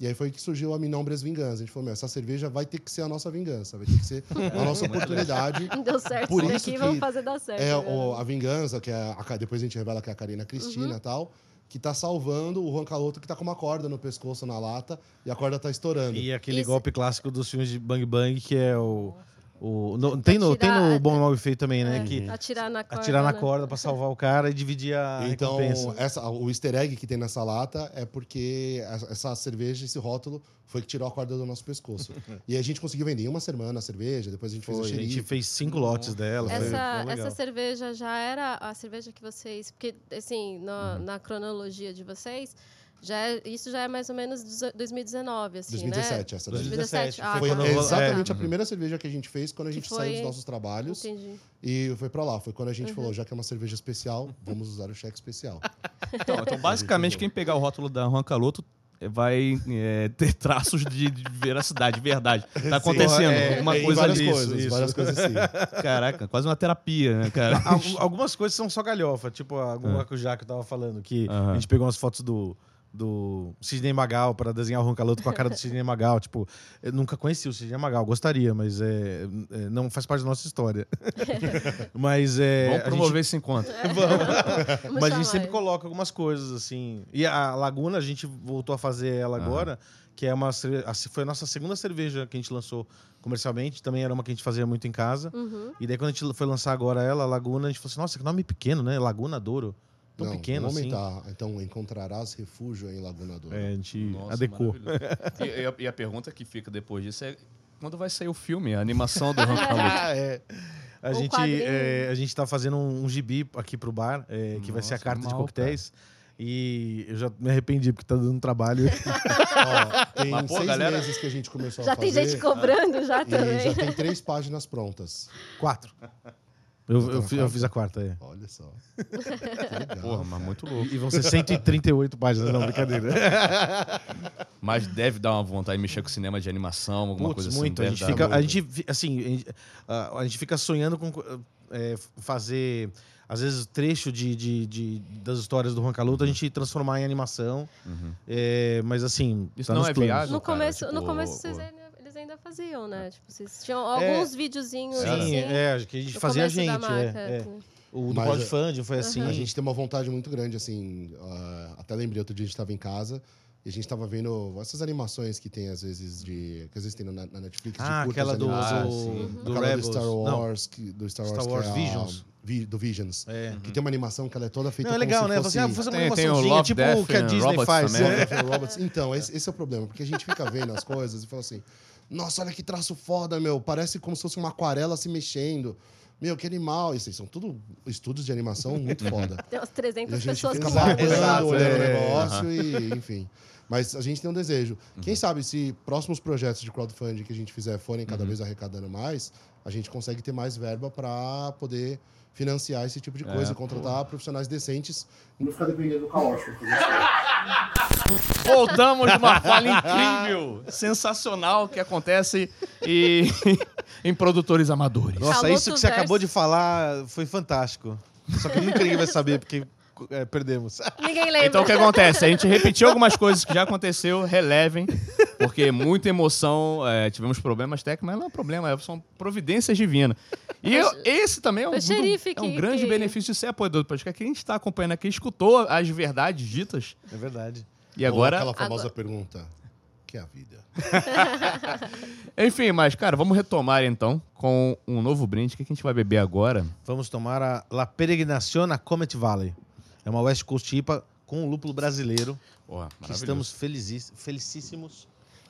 E aí foi que surgiu a Minombres Vingança. A gente falou, meu, essa cerveja vai ter que ser a nossa vingança, vai ter que ser a nossa oportunidade.
Deu certo
Por
isso daqui,
que
vamos fazer dar certo.
É
né?
o- a vingança, que é a, depois a gente revela que é a Karina Cristina e tal, que tá salvando o Juan Caloto que tá com uma corda no pescoço na lata e a corda tá estourando.
E aquele
Isso-
golpe clássico dos filmes de Bang Bang, que é o. o no- tem, no, tem no Bom e Mal e Feio também, né?
É,
Que
atirar na corda.
atirar na
né?
corda pra salvar o cara e dividir a
Então,
recompensa.
essa, o easter egg que tem nessa lata é porque essa- cerveja, esse rótulo, foi que tirou a corda do nosso pescoço. e a gente conseguiu vender em uma semana a cerveja, depois a gente
Foi,
fez
a
o
gente
xerife.
fez cinco lotes dela.
Essa, essa cerveja já era a cerveja que vocês. Porque, assim, na,
Uhum.
na cronologia de vocês, já é- isso já é mais ou menos dezo- 2019, assim,
2017,
né?
essa daí.
2017. Ah,
Foi
tá.
eu-
exatamente
é.
a primeira cerveja que a gente fez quando a gente
foi-
saiu dos nossos trabalhos.
Entendi.
E foi pra lá. Foi quando a gente
Uhum.
falou, já que é uma cerveja especial, vamos usar o cheque especial.
Então, então, basicamente, quem pegar o rótulo da Juan Caloto eh, vai é, ter traços de, de veracidade, de verdade. Tá acontecendo
é,
alguma
É,
coisa
várias
ali.
coisas,
isso.
várias coisas assim.
Caraca, quase uma terapia, né, cara?
Algu- Algumas coisas são só galhofa, tipo a
É.
alguma que o Jaco tava falando, que a gente pegou umas fotos do, do Sidney Magal para desenhar o Roncaloto com a cara do Sidney Magal. Tipo, eu nunca conheci o Sidney Magal, gostaria, mas é, é, não faz parte da nossa história. mas é.
Vamos promover esse encontro.
Vamos
Mas a gente sempre coloca algumas coisas, assim. E a Laguna, a gente voltou a fazer ela
Aham.
agora, que é uma. Foi a nossa segunda cerveja que a gente lançou comercialmente. Também era uma que a gente fazia muito em casa.
Uhum.
E daí, quando a gente foi lançar agora ela, a Laguna, a gente falou assim: nossa, que nome pequeno, né? Laguna Douro. Tão
Não,
pequeno
vamos
assim.
aumentar. Então, encontrarás refúgio em Laguna Douro.
É, a gente
Nossa,
adequou.
E, e a, e a pergunta que fica depois disso é quando vai sair o filme, a animação do Caloto?
Ah, é. A gente, é, a gente tá fazendo um, um gibi aqui pro bar, é, que vai ser a
Nossa,
carta de
animal,
coquetéis. E eu já me arrependi porque tá dando trabalho.
Ó, tem
Mas, pô,
seis
galera-
meses que a gente começou
Já
a
tem
fazer.
gente cobrando já
E
também.
já tem três páginas prontas.
Quatro. Eu, eu, eu fiz a quarta, é.
Olha só. Legal.
Porra, mas muito louco.
E vão ser 138 páginas, não, brincadeira.
Mas deve dar uma vontade de mexer com cinema de animação, alguma
Putz,
coisa assim.
muito. A gente, fica,
muito.
a gente, assim, a gente, a- a gente fica sonhando com é, fazer, às vezes, trecho de, de, de- das histórias do Juan Caluto, a gente transformar em animação.
Uhum.
É, mas, assim,
Isso
tá
não
nos
é
planos.
viável?
No
cara,
começo, no
tipo,
começo
pô.
vocês ainda, eles ainda faziam, né? Tipo, vocês tinham alguns videozinhos
Sim,
assim.
é, que a gente fazia a gente.
marca,
é, é.
assim.
O do
Mas,
crowdfunding foi assim.
A gente tem uma vontade muito grande, assim. ah, até lembrei outro dia a gente estava em casa e a gente estava vendo essas animações que tem, às vezes, de. que às vezes tem na, na Netflix. de
Ah,
curtas
aquela do.
Ah,
do,
sim.
do
Aquela
Rebels.
do Star Wars, que, do Star Wars,
Star
que
Wars
é a-
Visions.
Vi- do Visions.
é.
Que tem uma animação que ela é toda feita
Não, é
como
legal,
se
né?
fosse...
Você, ah, vou fazer uma
Tem- tem o
animaçãozinha,
Love,
tipo
Death
o que a Disney
Robots
faz.
também.
é.
Então, esse, esse é o problema, porque a gente fica vendo as coisas e fala assim: nossa, olha que traço foda, meu. Parece como se fosse uma aquarela se mexendo. Meu, que animal. Isso aí são tudo estudos de animação muito foda.
Tem umas
E a
300
gente
pessoas
fica
que.
Exato,
olhando o
é.
negócio e, enfim. Mas a gente tem um desejo. Quem sabe se próximos projetos de crowdfunding que a gente fizer forem cada vez arrecadando mais, a gente consegue ter mais verba para poder financiar esse tipo de coisa e contratar profissionais decentes não ficar dependendo do caos.
Voltamos de uma fala incrível, sensacional que acontece e em produtores amadores.
Nossa, isso que você
verso.
acabou de falar foi fantástico. Só que nunca ninguém vai saber, porque é, perdemos.
Ninguém lembra.
Então o que acontece? A gente repetiu algumas coisas que já aconteceu, relevem, porque muita emoção, é, tivemos problemas técnicos, mas não é problema, são providências divinas. E eu- esse também é um, é um grande
que-
benefício de ser apoiador do podcast, que a gente está acompanhando aqui, escutou as verdades ditas,
É verdade.
E
Ou
agora...
aquela famosa
Agora-
pergunta: que é a vida?
Enfim, mas, cara, vamos retomar então com um novo brinde. O que a gente vai beber agora?
Vamos tomar a La Peregrinación a Comet Valley. É uma West Coast IPA com um lúpulo brasileiro.
Maravilhoso.
estamos felizis- felicíssimos.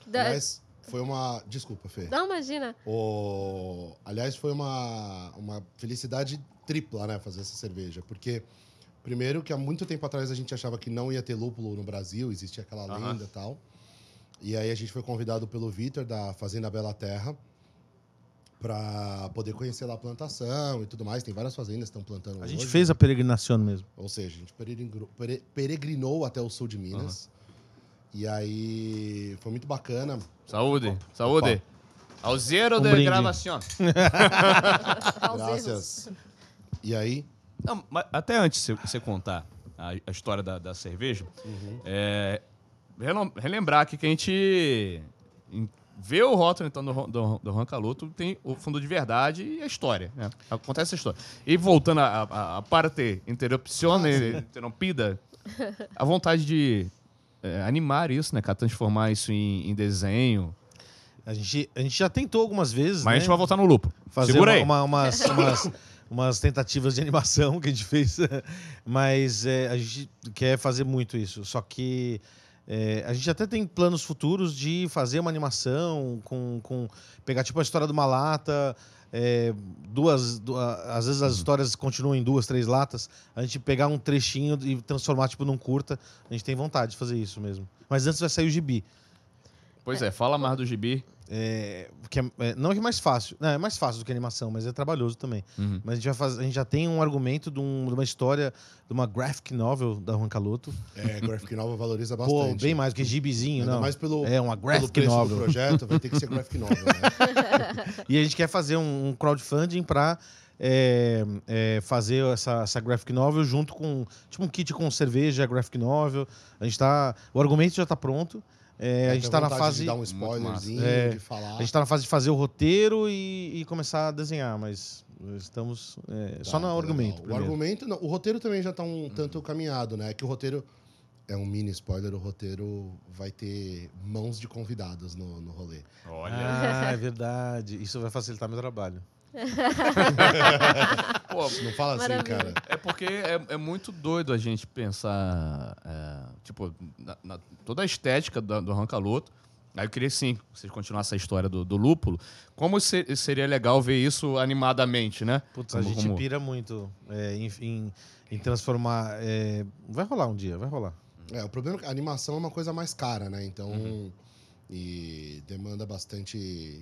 Da-
Aliás, foi uma. Desculpa, Fê.
Não, imagina.
O... Aliás, foi uma, uma felicidade tripla, né, fazer essa cerveja. Porque, primeiro, que há muito tempo atrás a gente achava que não ia ter lúpulo no Brasil, existia aquela lenda e tal. E aí a gente foi convidado pelo Vitor, da Fazenda Bela Terra, para poder conhecer lá a plantação e tudo mais. Tem várias fazendas que estão plantando
A gente
hoje.
fez a peregrinação mesmo.
Ou seja, a gente peregrinou, pere- peregrinou até o sul de Minas. E aí foi muito bacana.
Saúde, saúde. Ao zero
Um
de gravação.
Aos
Graças. E aí,
Não, até antes de você contar a, a história da, da cerveja, é, relem- relembrar aqui que a gente vê o rótulo então, do, do, do Rancaluto, tem o fundo de verdade e a história. Né? Acontece a história. E voltando à à- à parte interrupção, interrompida, a vontade de é, animar isso, né, cara? Transformar isso em, em desenho.
A gente, a gente já tentou algumas vezes,
Mas a
né?
gente vai voltar no lupo.
fazer
Segura
uma-
aí.
uma- umas, umas, umas tentativas de animação que a gente fez. Mas é, a gente quer fazer muito isso. Só que é, a gente até tem planos futuros de fazer uma animação com. com pegar tipo a história de uma lata. é, duas, du- às vezes as histórias continuam em duas, três latas. A gente pegar um trechinho e transformar tipo num curta. A gente tem vontade de fazer isso mesmo. Mas antes vai sair o gibi.
Pois é, fala mais do gibi.
É, que é- é, não que é mais fácil. Não, é mais fácil do que animação, mas é trabalhoso também.
Uhum.
Mas a gente, vai faz- a gente já tem um argumento de, um- de uma história, de uma graphic novel da Juan Caloto.
é, Graphic Novel valoriza
Pô,
bastante.
bem mais do que gibizinho,
Ainda
não.
mais pelo,
É uma
pelo
graphic
preço
novel.
do projeto, vai ter que ser Graphic Novel, né?
E a gente quer fazer um, um crowdfunding para fazer essa, essa graphic novel junto com tipo um kit com cerveja, graphic novel. A gente tá, o argumento já está pronto. É, a gente
Tem
está na fase
de dar um spoilerzinho.
É.
de falar.
a gente tá na fase de fazer o roteiro e, e começar a desenhar, mas estamos é,
Tá,
só no
tá
argumento.
O argumento, não, o roteiro também já tá um tanto caminhado, né? Que o roteiro é um mini spoiler, o roteiro vai ter mãos de convidados no, no rolê.
Olha.
Ah, é verdade. Isso vai facilitar meu trabalho.
Pô,
Não fala assim,
Maravilha.
cara.
É porque é, é muito doido a gente pensar, é, tipo, na, na- toda a estética do, do Rancaloto. Aí eu queria sim, vocês continuassem essa história do, do lúpulo. Como se- seria legal ver isso animadamente, né?
Putz, a
Como-
gente
como-
pira muito é, em, em- em transformar. é, Vai rolar um dia, vai rolar.
É, o problema é que a animação é uma coisa mais cara, né? Então, e demanda bastante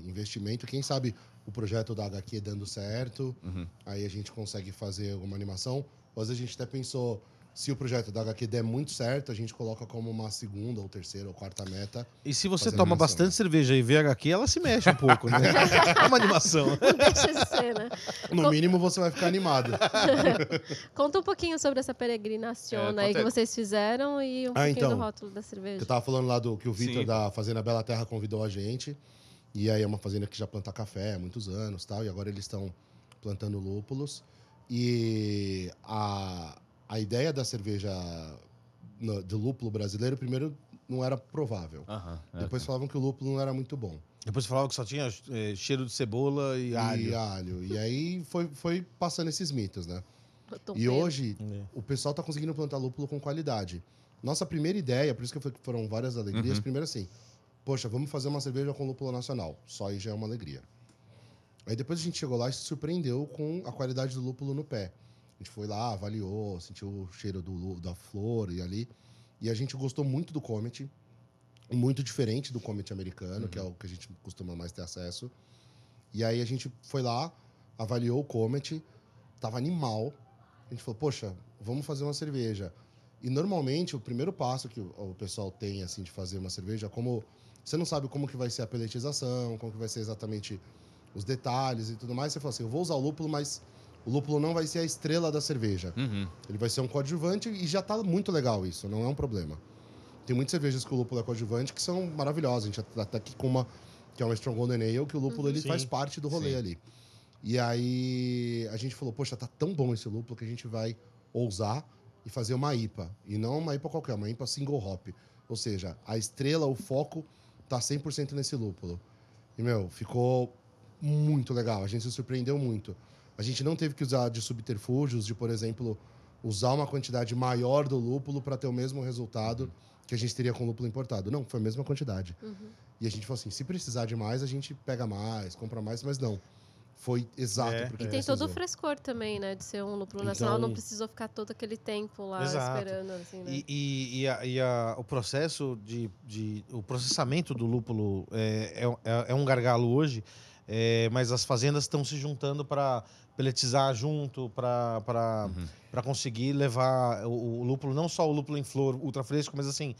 investimento. Quem sabe o projeto da HQ dando certo,
Uhum.
aí a gente consegue fazer alguma animação. Ou às vezes a gente até pensou, se o projeto da HQ der muito certo, a gente coloca como uma segunda, ou terceira, ou quarta meta.
E se você toma
animação.
bastante cerveja e vê HQ, ela se mexe um pouco, né? é uma animação.
Não deixa de ser, né?
No mínimo você vai ficar animado.
Conta um pouquinho sobre essa peregrinação
É,
aí que vocês fizeram e um
Ah,
pouquinho
então.
do rótulo da cerveja.
Eu tava falando lá do que o Vitor da Fazenda Bela Terra convidou a gente. E aí é uma fazenda que já planta café há muitos anos tal. E agora eles estão plantando lúpulos. E a, a ideia da cerveja no- do lúpulo brasileiro, primeiro, não era provável.
Aham, é.
Depois falavam que o lúpulo não era muito bom.
Depois falava que só tinha é, cheiro de cebola e alho.
E alho. E aí foi, foi passando esses mitos, né? E hoje
É.
o pessoal tá conseguindo plantar lúpulo com qualidade. Nossa primeira ideia, por isso que foi- foram várias alegrias.
Uhum.
Primeiro assim, poxa, vamos fazer uma cerveja com lúpulo nacional. Só aí já é uma alegria. Aí depois a gente chegou lá e se surpreendeu com a qualidade do lúpulo no pé. A gente foi lá, avaliou, sentiu o cheiro do, da flor e ali. E a gente gostou muito do Comet. Muito diferente do Comet americano, que é o que a gente costuma mais ter acesso. E aí a gente foi lá, avaliou o Comet, tava animal. A gente falou, poxa, vamos fazer uma cerveja. E normalmente o primeiro passo que o, o pessoal tem assim de fazer uma cerveja, como você não sabe como que vai ser a peletização, como que vai ser exatamente os detalhes e tudo mais, você fala assim, eu vou usar o lúpulo, mas O lúpulo não vai ser a estrela da cerveja.
Uhum.
Ele vai ser um coadjuvante e já tá muito legal isso, não é um problema. Tem muitas cervejas que o lúpulo é coadjuvante que são maravilhosas. A gente tá aqui com uma que é uma Strong Golden Ale, que o lúpulo ele
Sim.
faz parte do rolê
Sim.
ali. E aí a gente falou, poxa, tá tão bom esse lúpulo que a gente vai ousar e fazer uma IPA. E não uma IPA qualquer, uma IPA single hop. Ou seja, a estrela, o foco tá 100% nesse lúpulo. E, meu, ficou muito legal. A gente se surpreendeu muito. A gente não teve que usar de subterfúgios, de, por exemplo, usar uma quantidade maior do lúpulo para ter o mesmo resultado que a gente teria com lúpulo importado. Não, foi a mesma quantidade. E a gente falou assim, se precisar de mais, a gente pega mais, compra mais, mas não. Foi exato
É,
porque
E tem todo o frescor também, né? De ser um lúpulo
Então-
nacional, não precisou ficar todo aquele tempo lá
Exato.
esperando, assim, né?
E, e- e a- e a- o processo de, de- o processamento do lúpulo é, é- é um gargalo hoje, é, mas as fazendas estão se juntando para peletizar junto, para
Uhum.
conseguir levar o, o lúpulo, não só o lúpulo em flor ultra fresco, mas assim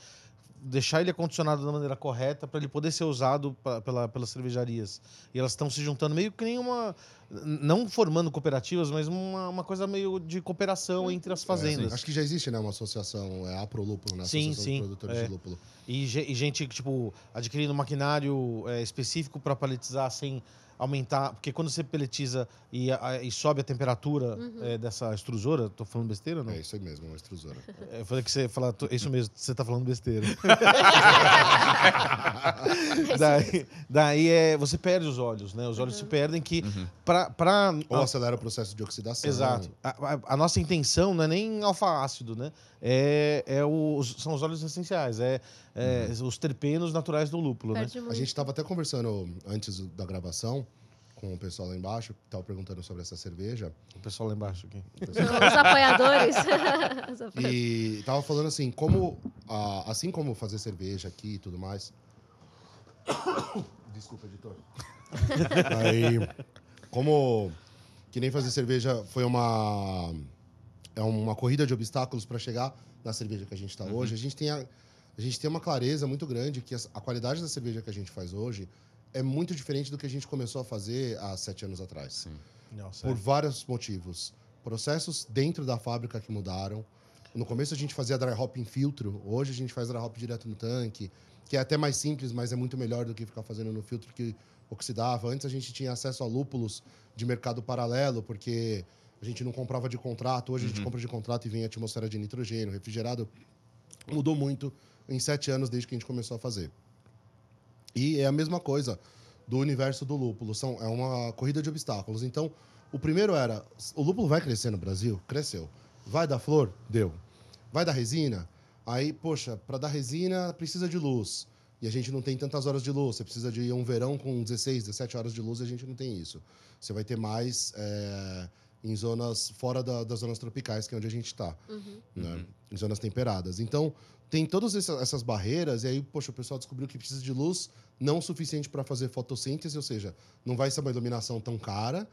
deixar ele acondicionado da maneira correta para ele poder ser usado pa- pela, pelas cervejarias. E elas estão se juntando meio que nem uma. n- Não formando cooperativas, mas uma, uma coisa meio de cooperação entre as fazendas.
É, Acho que já existe, né, uma associação, é a Prolúpulo, né?
Sim,
Associação
sim,
de Produtores
é.
de Lúpulo.
E, e gente, tipo, adquirindo maquinário é, específico para paletizar sem aumentar. Porque quando você peletiza e, a- e sobe a temperatura é, dessa extrusora, tô falando besteira ou não?
É isso aí mesmo, uma extrusora.
É, Eu falei que você fala, tô- isso mesmo, você tá falando besteira. daí daí é, você perde os olhos, né? Os olhos se perdem que pra pra
Ou acelera o processo de oxidação.
Exato. A, a- a nossa intenção não é nem alfa-ácido, né? É, é os, são os óleos essenciais, é, é os terpenos naturais do lúpulo, né?
Muito.
A gente estava até conversando antes da gravação com o pessoal lá embaixo, que tava perguntando sobre essa cerveja.
O pessoal lá embaixo aqui.
Os apoiadores.
E tava falando assim, como assim como fazer cerveja aqui e tudo mais. Desculpa, editor. Aí, como que nem fazer cerveja foi uma é uma corrida de obstáculos para chegar na cerveja que a gente está hoje. A gente tem a, a gente tem uma clareza muito grande que as- a qualidade da cerveja que a gente faz hoje é muito diferente do que a gente começou a fazer há sete anos atrás
Sim.
Nossa,
por vários motivos. Processos dentro da fábrica que mudaram. No começo a gente fazia dry hop em filtro, hoje a gente faz dry hop direto no tanque, que é até mais simples, mas é muito melhor do que ficar fazendo no filtro que oxidava. Antes a gente tinha acesso a lúpulos de mercado paralelo, porque a gente não comprava de contrato, hoje a gente compra de contrato e vem a atmosfera de nitrogênio, refrigerado. Mudou muito em sete anos desde que a gente começou a fazer. E é a mesma coisa do universo do lúpulo. São, é uma corrida de obstáculos. Então, o primeiro era: o lúpulo vai crescer no Brasil? Cresceu. Vai dar flor? Deu. Vai dar resina? Aí, poxa, para dar resina precisa de luz. E a gente não tem tantas horas de luz. Você precisa de um verão com 16, 17 horas de luz e a gente não tem isso. Você vai ter mais é, em zonas fora da- das zonas tropicais, que é onde a gente está. Né? Em zonas temperadas. Então, tem todas essa- essas barreiras, e aí, poxa, o pessoal descobriu que precisa de luz não suficiente para fazer fotossíntese, ou seja, não vai ser uma iluminação tão cara,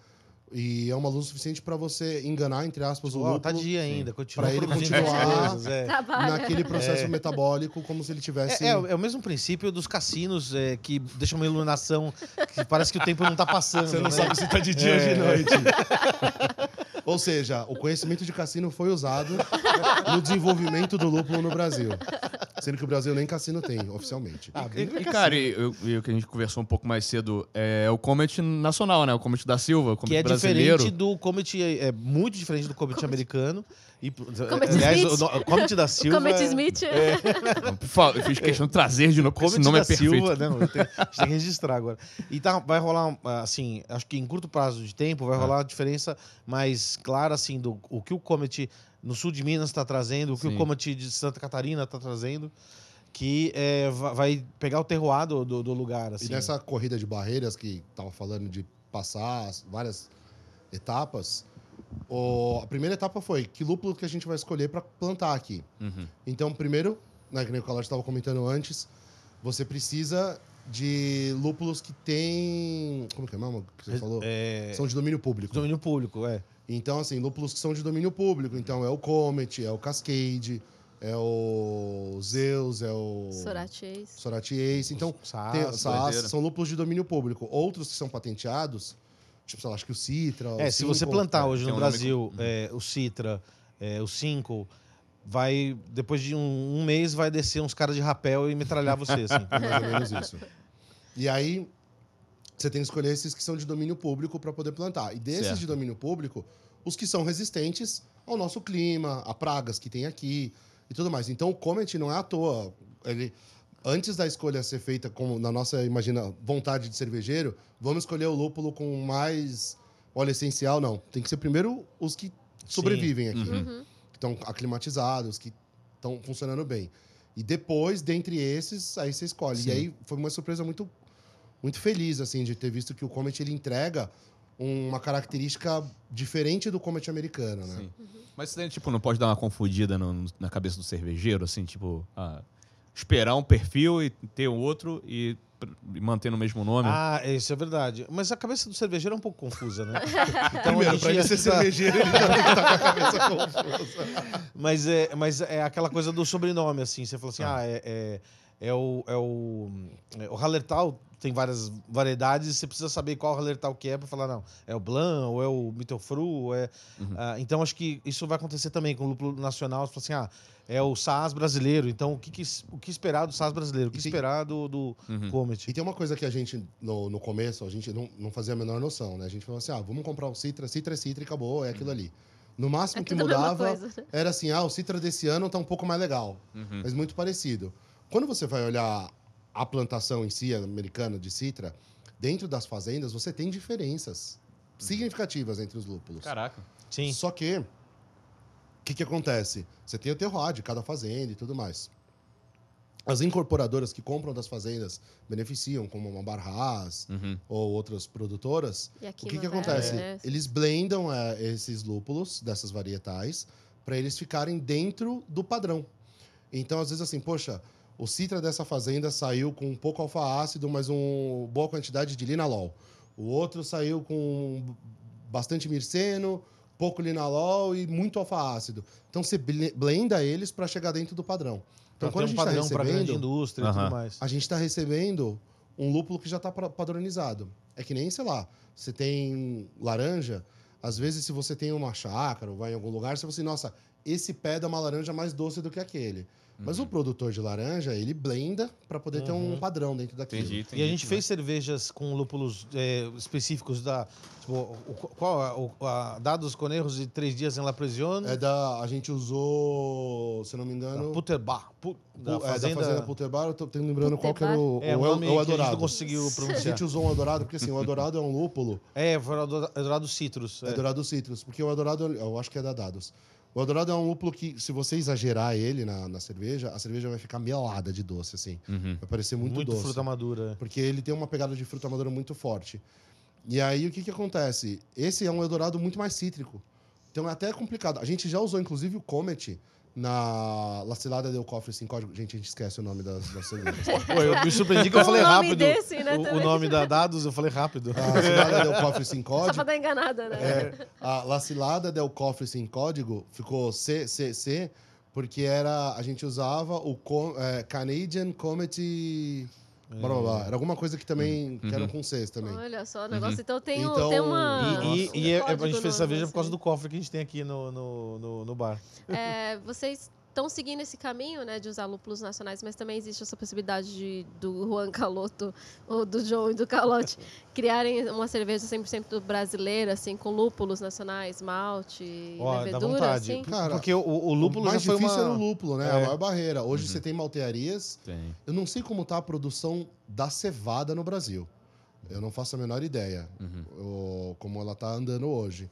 e é uma luz suficiente para você enganar, entre aspas, o
tá
lúpulo
dia ainda, continua
Pra ele continuar-
coisas, é.
Naquele processo metabólico, como se ele tivesse...
É, é o- é o mesmo princípio dos cassinos é, que deixam uma iluminação que parece que o tempo não tá passando.
Você não
né?
sabe se tá de dia ou de noite. Ou seja, o conhecimento de cassino foi usado no desenvolvimento do lúpulo no Brasil. Sendo que o Brasil nem cassino tem, oficialmente.
Ah,
E, e, cara, e, o que a gente conversou um pouco mais cedo é o Comet nacional, né? O Comet da Silva, o Comet
Que é
brasileiro.
diferente do Comet, é, é muito diferente do Comet americano. E,
Comet
aliás,
Smith.
o, o Comet da
O
Silva.
Comet
é-
Smith.
Não, por favor, eu fiz questão de trazer de novo, porque esse
Comet
nome
da
é perfeito.
Silva, eu tenho- a gente tem que registrar agora. E tá, vai rolar, assim, acho que em curto prazo de tempo vai rolar uma diferença mais clara, assim, do o que o Comet no sul de Minas está trazendo, o que
Sim.
o Comet de Santa Catarina está trazendo, que é, va- vai pegar o terroir do, do, do lugar, assim.
E nessa corrida de barreiras que tava falando de passar as várias etapas, o- a primeira etapa foi que lúpulo que a gente vai escolher para plantar aqui.
Uhum.
Então, primeiro, né, que nem o Calor estava comentando antes, você precisa de lúpulos que tem. Como que é mesmo que você falou?
É,
São de domínio público.
domínio público, é.
Então, assim, lúpulos que são de domínio público. Então, é o Comet, é o Cascade, é o Zeus, é o.
Soratiês.
Sorati Ace. Então,
Saas,
tem,
doideira.
são lúpulos de domínio público. Outros que são patenteados Tipo, sei lá, acho que o Citra. o
É, se você
Cinco,
plantar
é,
hoje no
um
Brasil é, o Citra, é, o Cinco, vai, depois de um, um mês, vai descer uns caras de rapel e metralhar você, assim.
É mais ou menos isso. E aí, você tem que escolher esses que são de domínio público para poder plantar. E desses
Certo.
de domínio público, os que são resistentes ao nosso clima, a pragas que tem aqui e tudo mais. Então, o Comet não é à toa. Ele, antes da escolha ser feita como na nossa, imagina, vontade de cervejeiro, vamos escolher o lúpulo com mais óleo essencial. Não. Tem que ser primeiro os que sobrevivem aqui
Uhum.
que estão aclimatizados, que estão funcionando bem. E depois, dentre esses, aí você escolhe.
Sim.
E aí foi uma surpresa muito, muito feliz, assim, de ter visto que o Comet ele entrega uma característica diferente do Comet americano, né?
Sim. Mas isso daí, tipo, não pode dar uma confundida no- na cabeça do cervejeiro, assim, tipo, ah, esperar um perfil e ter outro e, manter no mesmo nome.
Ah, isso é verdade. Mas a cabeça do cervejeiro é um pouco confusa, né? Então,
Primeiro, pra ele ser
ficar-
cervejeiro, ele já tem que estar com a cabeça confusa.
Mas é, mas é aquela coisa do sobrenome, assim. Você falou assim, ah, é, é, é o... É o, é o Hallertau tem várias variedades e você precisa saber qual Hallertau que é para falar, não, é o Blanc, ou é o Mittelfru, ou é... Ah, então, acho que isso vai acontecer também com o lúpulo nacional. Você fala assim, ah, é o SAS brasileiro. Então, o que, que, o que esperar do SAS brasileiro? O que
tem-
esperar do, do
Uhum.
Comet?
E tem uma coisa que a gente, no, no começo, a gente não, não fazia a menor noção, né? A gente falou assim, ah, vamos comprar o Citra, Citra é Citra e acabou, é aquilo ali. No máximo
É
que mudava
né?
era assim, ah, o Citra desse ano tá um pouco mais legal,
Uhum.
mas muito parecido. Quando você vai olhar a plantação em si, americana de Citra, dentro das fazendas você tem diferenças significativas entre os lúpulos.
Caraca.
Sim.
Só que, que, que acontece? Você tem o terroir de cada fazenda e tudo mais. As incorporadoras que compram das fazendas beneficiam, como uma Barras
Uhum.
ou outras produtoras. O que, que
Verde,
acontece?
né?
Eles blendam é, esses lúpulos dessas varietais para eles ficarem dentro do padrão. Então, às vezes, assim, poxa, o citra dessa fazenda saiu com um pouco alfa-ácido, mas uma boa quantidade de linalol. O outro saiu com bastante mirceno, pouco linalol e muito alfa-ácido. Então, você ble- blenda eles para chegar dentro do padrão. Então,
Então,
quando a
tem um
gente está
padrão grande
recebendo,
indústria e
Aham.
tudo mais.
a gente está recebendo um lúpulo que já está padronizado. É que nem, sei lá, você tem laranja, às vezes se você tem uma chácara ou vai em algum lugar, você fala assim, nossa, esse pé dá uma laranja mais doce do que aquele. Mas o produtor de laranja, ele blenda para poder ter um
Uhum.
padrão dentro daquilo.
Entendi, entendi.
E a gente fez cervejas com lúpulos é, específicos da. Tipo, o, qual? a- O, a, dados Conejos de três dias em La Presione.
É da, a gente usou, se não me
da
engano,
da
é,
fazenda.
da fazenda Putterbar, eu tô tô lembrando qual que era o,
É,
o,
um
El-
nome
o
que a gente
Eldorado.
conseguiu
A
pronunciar.
gente usou um Eldorado, porque assim, o Eldorado é um lúpulo
É, foi o Eldora- Eldorado Citrus. é.
Eldorado Citrus, porque o Eldorado, eu acho que é da Dados. O Eldorado é um lúpulo que, se você exagerar ele na, na cerveja, a cerveja vai ficar melada de doce, assim.
Uhum.
Vai parecer muito,
Muito
doce.
fruta madura.
Porque ele tem uma pegada de fruta madura muito forte. E aí, o que que acontece? Esse é um Eldorado muito mais cítrico. Então, é até complicado. A gente já usou, inclusive, o Comet na La Cilada del Cofre sem código. Gente, a gente esquece o nome das, das cervejas.
Pô, eu me surpreendi que eu
Com
falei
o nome
rápido.
desse, né,
o, o nome da dados eu falei rápido.
A Cilada del Cofre sem
Só
código.
pra dar enganada, né?
É, a La Cilada del Cofre sem código ficou CCC porque era a gente usava o co- é, Canadian Comedy blá, blá, blá. era alguma coisa que também que era com Cs também.
Olha só, o negócio. Então tem, um-
Então,
tem uma.
E, e- e é- a
código
gente fez cerveja
no-
por causa do cofre que a gente tem aqui no, no, no, no bar.
É, vocês estão seguindo esse caminho, né, de usar lúpulos nacionais, mas também existe essa possibilidade de, do Juan Caloto ou do João e do Calote criarem uma cerveja 100% brasileira, assim, com lúpulos nacionais, malte, e
Ó, dá
levedura,
vontade.
assim.
Cara,
Porque o, o lúpulo
o mais
já foi
difícil
uma...
era o lúpulo, né?
É.
A maior barreira. Hoje você tem maltearias.
Tem.
Eu não sei como tá a produção da cevada no Brasil. Eu não faço a menor ideia o- como ela tá andando hoje.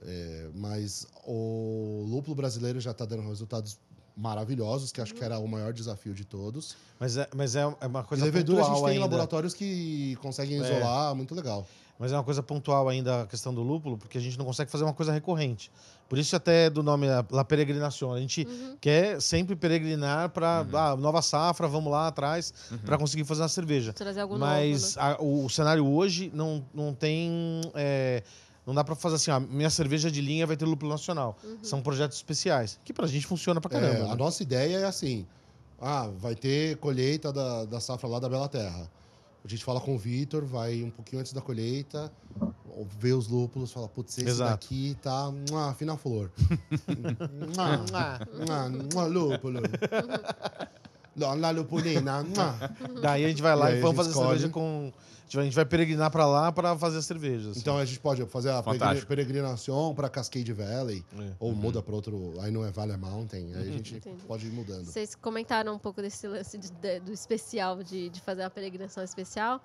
É, mas o lúpulo brasileiro já está dando resultados maravilhosos, que acho que era o maior desafio de todos.
Mas é, mas é é uma
E
coisa
levedura a gente tem
ainda.
laboratórios que conseguem
É.
isolar, muito legal.
Mas é uma coisa pontual ainda a questão do lúpulo, porque a gente não consegue fazer uma coisa recorrente. Por isso até do nome a- La Peregrinação. A gente
Uhum.
quer sempre peregrinar para ah, nova safra, vamos lá atrás para conseguir fazer uma cerveja.
Trazer algo
Mas
novo, né?
a- o, o cenário hoje não, não tem. é, não dá para fazer assim, ó, minha cerveja de linha vai ter lúpulo nacional.
Uhum.
São projetos especiais, que pra gente funciona pra caramba.
É,
né?
a nossa ideia é assim: ah, vai ter colheita da, da safra lá da Bela Terra. A gente fala com o Vitor, vai um pouquinho antes da colheita, vê os lúpulos fala, putz, esse
Exato.
daqui tá uma fina flor. Mua, mua, mua, lúpulo. Dona Lupulina.
Daí a gente vai lá
E
e,
a
vamos fazer
escolhe.
cerveja com. A gente vai, peregrinar pra lá pra fazer as cervejas.
Então a gente pode fazer a
Fantástico.
peregri- peregrinação para Cascade Valley,
É.
ou muda para outro, aí não é Valley Mountain, aí a gente
Entendi.
pode ir mudando.
Vocês comentaram um pouco desse lance de- de- do especial, de, de fazer a peregrinação especial.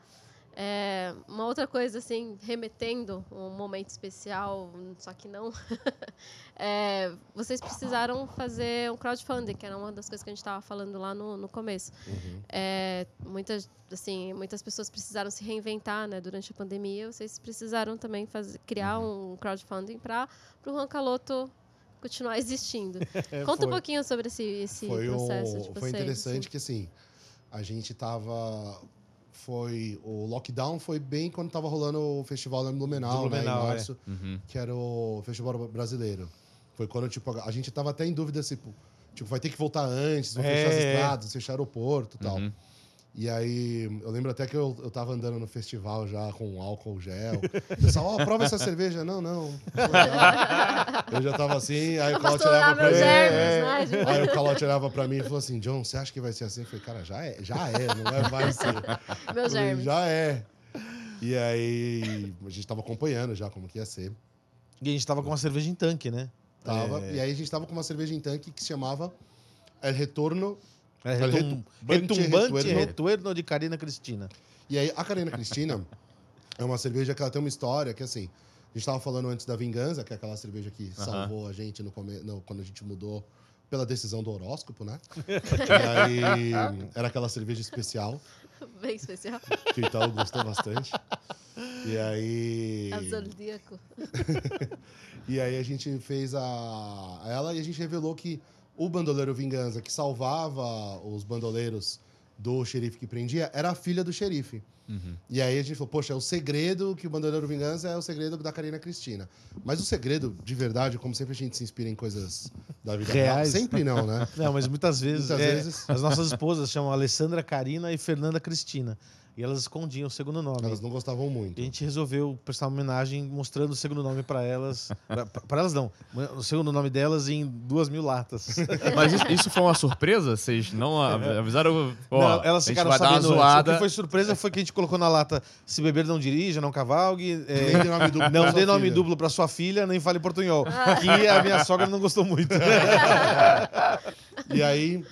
É, uma outra coisa, assim, remetendo um momento especial, só que não. é, vocês precisaram fazer um crowdfunding, que era uma das coisas que a gente estava falando lá no, no começo. É, muitas, assim, muitas pessoas precisaram se reinventar né, durante a pandemia. Vocês precisaram também fazer, criar um crowdfunding para o Juan Caloto continuar existindo. Conta um
foi.
pouquinho sobre esse, esse processo
um-
de vocês.
foi interessante
assim.
que assim, a gente tava foi o lockdown foi bem quando tava rolando o festival da Blumenau,
Do
né,
Blumenau,
em
é.
março,
Uhum.
que era o festival brasileiro. Foi quando tipo a gente tava até em dúvida se tipo vai ter que voltar antes, vão
É,
fechar as
é.
estradas, fechar aeroporto, e tal.
Uhum.
E aí, eu lembro até que eu, eu tava andando no festival já com álcool gel. O pessoal, ó, prova essa cerveja. Não, não. Eu já tava assim, aí o Calote olhava pra
meus
mim.
germes, né? Tipo,
Aí o Calote olhava pra mim e falou assim: John, você acha que vai ser assim? Eu falei, cara, já é, já é, não é vai ser. Eu
meus
falei,
germes.
já é. E aí, a gente tava acompanhando já como que ia ser.
E a gente tava com uma cerveja em tanque, né?
Tava,
É.
E aí a gente tava com uma cerveja em tanque que se chamava El Retorno.
É,
Retum-
retum-
Bante
retumbante
Retuerno.
retuerno de Karina Cristina.
E aí, a Karina Cristina é uma cerveja que ela tem uma história que, assim, a gente tava falando antes da Vingança, que é aquela cerveja que salvou a gente no come... no- quando a gente mudou pela decisão do horóscopo, né? e aí, era aquela cerveja especial,
Bem especial.
que o Itaú gostou bastante. E aí...
É o Zodíaco.
E aí a gente fez a ela e a gente revelou que o bandoleiro Vingança, que salvava os bandoleiros do xerife que prendia, era a filha do xerife. E aí a gente falou, poxa, é o segredo que o bandoleiro Vingança é o segredo da Karina Cristina. Mas o segredo, de verdade, como sempre a gente se inspira em coisas da vida real, sempre não, né?
Não, mas muitas vezes,
Muitas
é,
vezes.
as nossas esposas chamam Alessandra Karina e Fernanda Cristina. E elas escondiam o segundo nome.
Elas não gostavam muito.
E a gente resolveu prestar uma homenagem mostrando o segundo nome pra elas. Pra elas não. O segundo nome delas em duas mil latas.
Mas isso, isso foi uma surpresa? Vocês não a- avisaram? Ó,
não, elas
a gente
ficaram
vai dar uma
sabendo antes. O
zoada.
que foi surpresa foi que a gente colocou na lata se beber não dirija, não cavalgue. é,
Nem dê nome duplo pra
não dê nome
filha.
duplo pra sua filha, nem fale portunhol. Que a minha sogra não gostou muito.
E aí,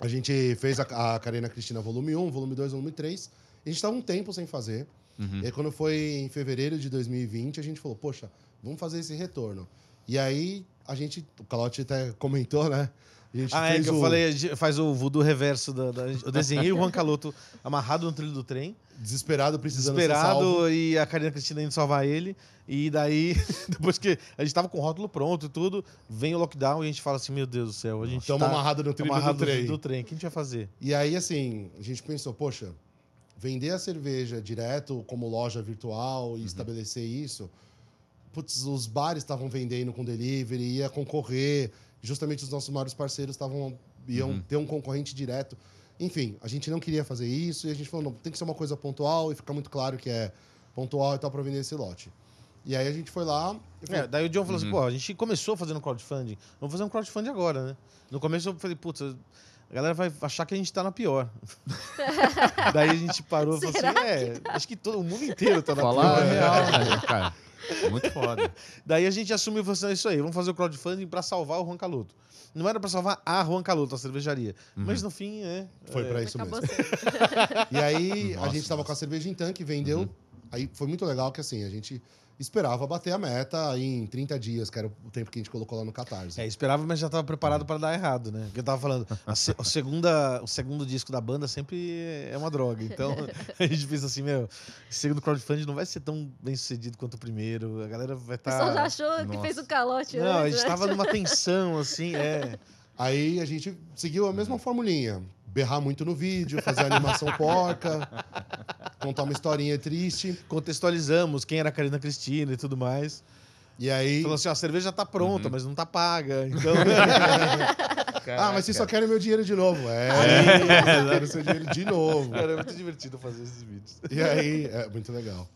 a gente fez a, a Karina Cristina volume 1, volume 2, volume 3. A gente estava um tempo sem fazer.
Uhum.
E aí, quando foi em fevereiro de 2020, a gente falou, poxa, vamos fazer esse retorno. E aí, a gente, o Calote até comentou, né? A gente
Ah, é que eu
o
falei, a gente faz o voodoo reverso. Da, da- eu desenhei o Juan Caloto amarrado no trilho do trem,
Desesperado, precisando
desesperado, e a Karina Cristina indo salvar ele. E daí, depois que a gente tava com o rótulo pronto e tudo, vem o lockdown e a gente fala assim: Meu Deus do céu, a gente
Estamos
tá
amarrados no trilho
amarrado
do trem.
do trem. O que a gente vai fazer?
E aí, assim, a gente pensou, poxa, vender a cerveja direto como loja virtual
Uhum.
e estabelecer isso, putz, os bares estavam vendendo com delivery, ia concorrer, justamente os nossos maiores parceiros estavam iam
Uhum.
ter um concorrente direto. Enfim, a gente não queria fazer isso e a gente falou, não, tem que ser uma coisa pontual e ficar muito claro que é pontual e tal para vender esse lote. E aí a gente foi lá falou,
É, daí o John falou assim: pô, a gente começou fazendo crowdfunding, vamos fazer um crowdfunding agora, né? No começo eu falei: putz, a galera vai achar que a gente tá na pior. daí a gente parou e falou assim: é, acho que todo o mundo inteiro tá na
Falar
pior.
real, né, cara. Muito foda.
Daí a gente assumiu e falou assim: é isso aí, vamos fazer o crowdfunding pra salvar o Juan Caloto. Não era pra salvar a Juan Caloto, a cervejaria. Mas no fim, é.
foi
é,
para isso mesmo. E aí a
Nossa,
gente tava com a cerveja em tanque, vendeu. Aí foi muito legal que assim, a gente esperava bater a meta em 30 dias, que era o tempo que a gente colocou lá no Catarse.
É, esperava, mas já tava preparado para dar errado, né? Porque eu tava falando, a se- o, segunda, o segundo disco da banda sempre é uma droga. Então a gente pensa assim, meu, esse segundo crowdfunding não vai ser tão bem sucedido quanto o primeiro. A galera vai
O pessoal já
estar.
achou que
Nossa.
fez o calote
Não, a
antes,
gente
né?
tava numa tensão, assim, é.
Aí a gente seguiu a mesma formulinha. Berrar muito no vídeo, fazer animação porca, contar uma historinha triste.
Contextualizamos quem era a Karina Cristina e tudo mais.
E aí.
Falou assim: ó, a cerveja tá pronta, mas não tá paga. Então.
Ah, mas vocês só querem meu dinheiro de novo. É, eu quero seu dinheiro de novo.
Cara, é muito divertido fazer esses vídeos.
E aí, é muito legal.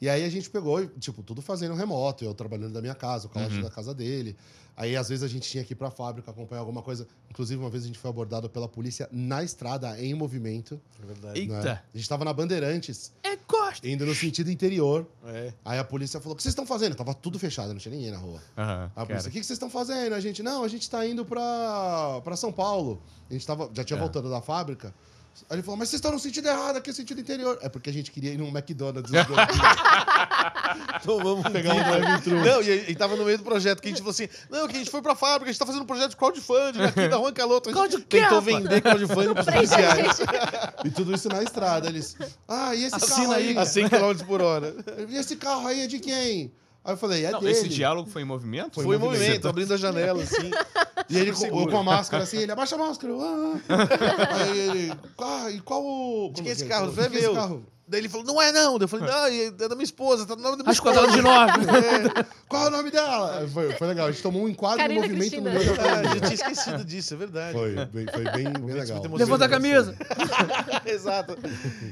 E aí a gente pegou, tipo, tudo fazendo remoto, eu trabalhando da minha casa, o calote
Uhum.
da casa dele. Aí, às vezes, a gente tinha que ir pra fábrica acompanhar alguma coisa. Inclusive, uma vez a gente foi abordado pela polícia na estrada, em movimento.
É verdade.
Eita.
né? A gente tava na Bandeirantes,
É gosto.
indo no sentido interior.
É.
Aí a polícia falou: o que vocês estão fazendo? Tava tudo fechado, não tinha ninguém na rua.
Aham,
A polícia, o que vocês estão fazendo? A gente, não, a gente tá indo pra, pra São Paulo. A gente tava, já tinha
É.
voltando da fábrica. Aí ele falou, mas vocês estão no sentido errado, aqui é o sentido interior. É porque a gente queria ir num McDonald's.
Então vamos
Pegar um drive-thru.
Não, e, e tava no meio do projeto que a gente falou assim: não, que a gente foi pra fábrica, a gente tá fazendo um projeto de crowdfunding aqui da Juan Caloto. A gente tentou vender crowdfunding pros policiais
e tudo isso na estrada. Eles, ah, e esse carro
Assina
aí?
aí,
a 100 km por hora.
E esse carro aí é de quem? Aí eu falei, é
Não,
dele.
esse diálogo foi em movimento?
Foi
Foi em
movimento.
movimento, abrindo a janela, assim.
E ele com, com a máscara assim, ele abaixa a máscara. Ah. aí ele, ah, e qual o...
De que é esse carro?
Que
é
esse
meu.
carro?
Daí ele falou, não é não. Daí eu falei, não, é da minha esposa, tá no nome da minha
Acho que eu tava de nove.
Qual é o nome dela? Foi, foi legal, a gente tomou um enquadro em movimento
Cristina.
no meio da
Ah,
família.
já tinha esquecido disso, é verdade.
Foi, bem, foi bem, bem legal.
Levanta a camisa.
Exato.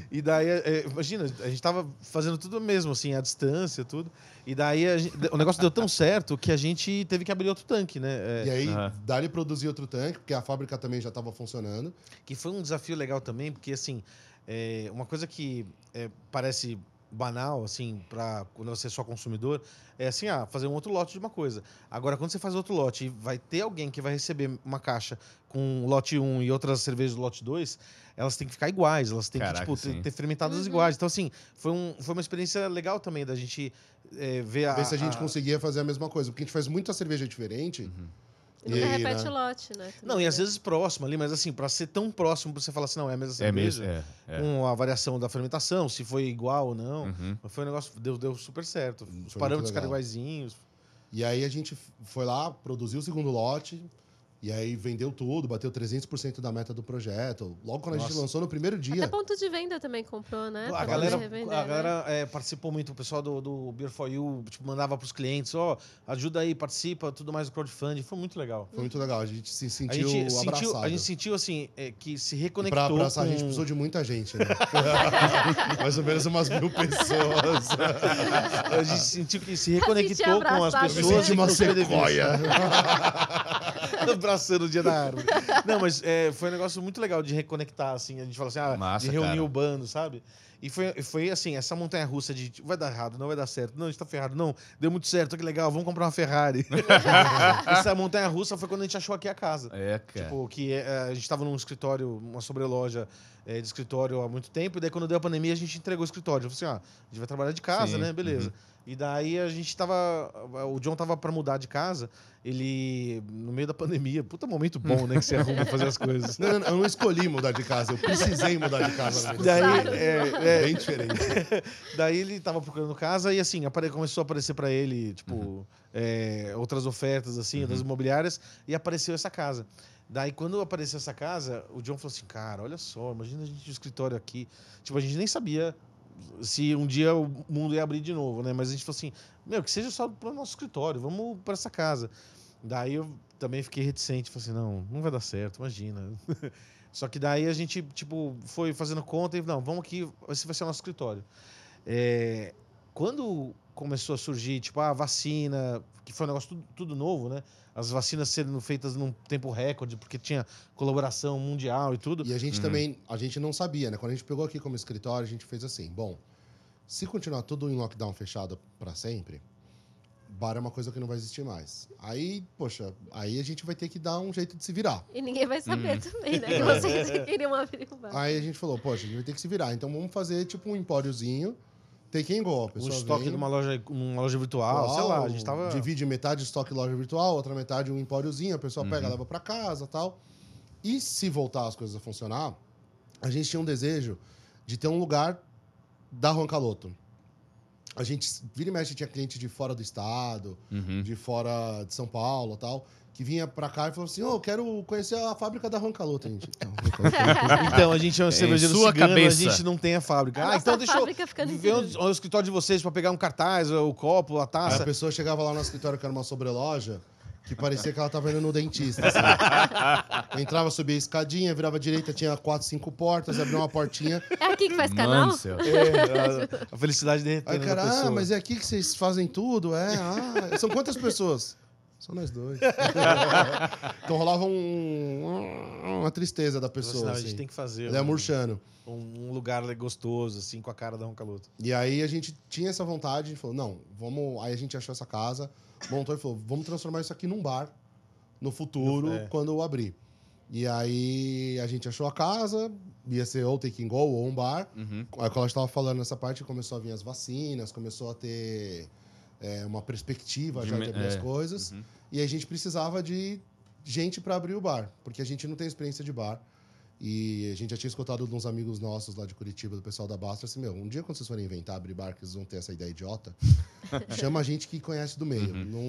E daí, é, imagina, a gente tava fazendo tudo mesmo, assim, à distância, tudo. E daí a gente- o negócio deu tão certo que a gente teve que abrir outro tanque, né? É,
E aí,
Aham.
dali produzir outro tanque, porque a fábrica também já estava funcionando.
Que foi um desafio legal também, porque assim, é, uma coisa que é, parece banal, assim, para quando você é só consumidor, é assim, ah, fazer um outro lote de uma coisa. Agora, quando você faz outro lote e vai ter alguém que vai receber uma caixa com lote 1 e outras cervejas do lote 2, elas têm que ficar iguais, elas têm
Caraca,
que, tipo, ter, ter fermentadas
Uhum.
iguais. Então, assim, foi, um, foi uma experiência legal também da gente é, ver a...
Ver se a gente
a-
conseguia fazer a mesma coisa. Porque a gente faz muita cerveja diferente.
Uhum.
E nunca
E aí,
repete
né?
o lote, né?
Não, e às vezes próximo ali, mas assim, para ser tão próximo, pra você falar assim, não, é a mesma
É
cerveja.
mesmo, é. é.
com a variação da fermentação, se foi igual ou não.
Uhum.
Mas foi um negócio, deu, deu super certo. Os parâmetros ficaram iguaizinhos.
E aí a gente foi lá, produziu o segundo lote. E aí vendeu tudo, bateu 300% da meta do projeto. Logo quando a gente
Nossa.
lançou no primeiro
Até
dia.
ponto de venda também comprou, né?
a
Pra
galera,
revender,
a
né?
galera é, participou muito, o pessoal do, do Beer for You tipo, mandava pros clientes, ó, ajuda aí, participa, tudo mais do crowdfunding. Foi muito legal.
Foi muito legal. A gente se
A
sentiu
gente,
abraçado.
sentiu, a gente sentiu assim, é, que se reconectou.
pra abraçar,
com...
a gente precisou de muita gente, né? Mais ou menos umas mil pessoas.
A gente sentiu que se reconectou com as
abraçado.
Eu me
pessoas.
senti uma
os
sequoia.
Abraçando o dia da árvore. Não, mas é, foi um negócio muito legal de reconectar, assim. A gente fala assim, ah,
Massa,
de reunir
cara.
o bando, sabe? E foi, foi assim, essa montanha russa de vai dar errado, não vai dar certo, não, a gente tá ferrado, não, deu muito certo, que legal, vamos comprar uma Ferrari. essa montanha russa foi quando a gente achou aqui a casa.
É, cara.
Tipo, que é, a gente tava num escritório, uma sobreloja de escritório há muito tempo, e daí quando deu a pandemia a gente entregou o escritório. Eu falei assim, ó, a gente vai trabalhar de casa,
Sim,
né? Beleza.
uhum.
E daí a gente tava. O John tava pra mudar de casa, ele, no meio da pandemia, puta momento bom, né? Que você arruma pra fazer as coisas.
Não, não, eu não escolhi mudar de casa, eu precisei mudar de casa. verdade.
Daí, é, é,
Bem diferente.
daí ele tava procurando casa e assim, apare- começou a aparecer pra ele, tipo,
Uhum.
é, outras ofertas, assim, outras imobiliárias, e apareceu essa casa. Daí, quando apareceu essa casa, o John falou assim, cara, olha só, imagina a gente no escritório aqui. Tipo, a gente nem sabia se um dia o mundo ia abrir de novo, né? Mas a gente falou assim, meu, que seja só pro nosso escritório, vamos para essa casa. Daí eu também fiquei reticente, falei assim, não, não vai dar certo, imagina. Só que daí a gente, tipo, foi fazendo conta e, não, vamos aqui, esse vai ser o nosso escritório. É, quando começou a surgir, tipo, a vacina, que foi um negócio tudo, tudo novo, né? As vacinas sendo feitas num tempo recorde, porque tinha colaboração mundial e tudo.
E a gente
Uhum.
também, a gente não sabia, né? Quando a gente pegou aqui como escritório, a gente fez assim, bom, se continuar tudo em lockdown fechado para sempre, bar é uma coisa que não vai existir mais. Aí, poxa, aí a gente vai ter que dar um jeito de se virar.
E ninguém vai saber
Hum.
também, né? Que vocês queriam abrir o bar.
Aí a gente falou, poxa, a gente vai ter que se virar. Então vamos fazer tipo um empóriozinho, take and go. A
Um
pessoa
estoque
vem,
numa loja, numa loja virtual, sei lá, a gente tava.
Divide metade estoque loja virtual, outra metade um empóriozinho, a pessoa pega,
Uhum.
leva para casa tal. E se voltar as coisas a funcionar, a gente tinha um desejo de ter um lugar da Juan Caloto. A gente, vira e mexe, tinha cliente de fora do estado,
Uhum.
de fora de São Paulo tal, que vinha pra cá e falou assim: Ô, eu quero conhecer a fábrica da Juan Caloto. A gente, "Não, Juan Caloto
Então, a gente é um cervejeiro
sua
cigano,
cabeça.
a gente não tem a fábrica.
A
Ah, então deixa eu ver
interior.
o, o escritório de vocês pra pegar um cartaz, o copo, a
Aí
taça.
a pessoa chegava lá no escritório, que era uma sobrelógia, que parecia que ela tava indo no dentista. assim. Entrava, subia a escadinha, virava à direita, tinha quatro, cinco portas, abria uma portinha.
É aqui que faz
Mano
canal?
do céu.
a felicidade derretendo
Aí, cara, ah, mas é aqui que vocês fazem tudo? É, ah, são quantas pessoas? São nós dois. então rolava um- uma tristeza da
assim,
pessoa.
não, a
assim.
gente tem que fazer
Ele é
um,
murchando.
um lugar gostoso, assim, com a cara da Roncaluto.
E aí a gente tinha essa vontade, a gente falou, não, vamos. Aí a gente achou essa casa, montou e falou, vamos transformar isso aqui num bar no futuro,
É.
quando eu abrir. E aí a gente achou a casa, ia ser ou take and go ou um bar.
Uhum.
Aí quando a gente tava falando nessa parte, começou a vir as vacinas, começou a ter é, uma perspectiva já
De me-
de abrir as
é.
coisas.
Uhum.
E a gente precisava de gente para abrir o bar, porque a gente não tem experiência de bar. E a gente já tinha escutado de uns amigos nossos lá de Curitiba, do pessoal da Bastra, assim, meu, um dia quando vocês forem inventar abrir bar, que vocês vão ter essa ideia idiota, chama a gente que conhece do meio. Não,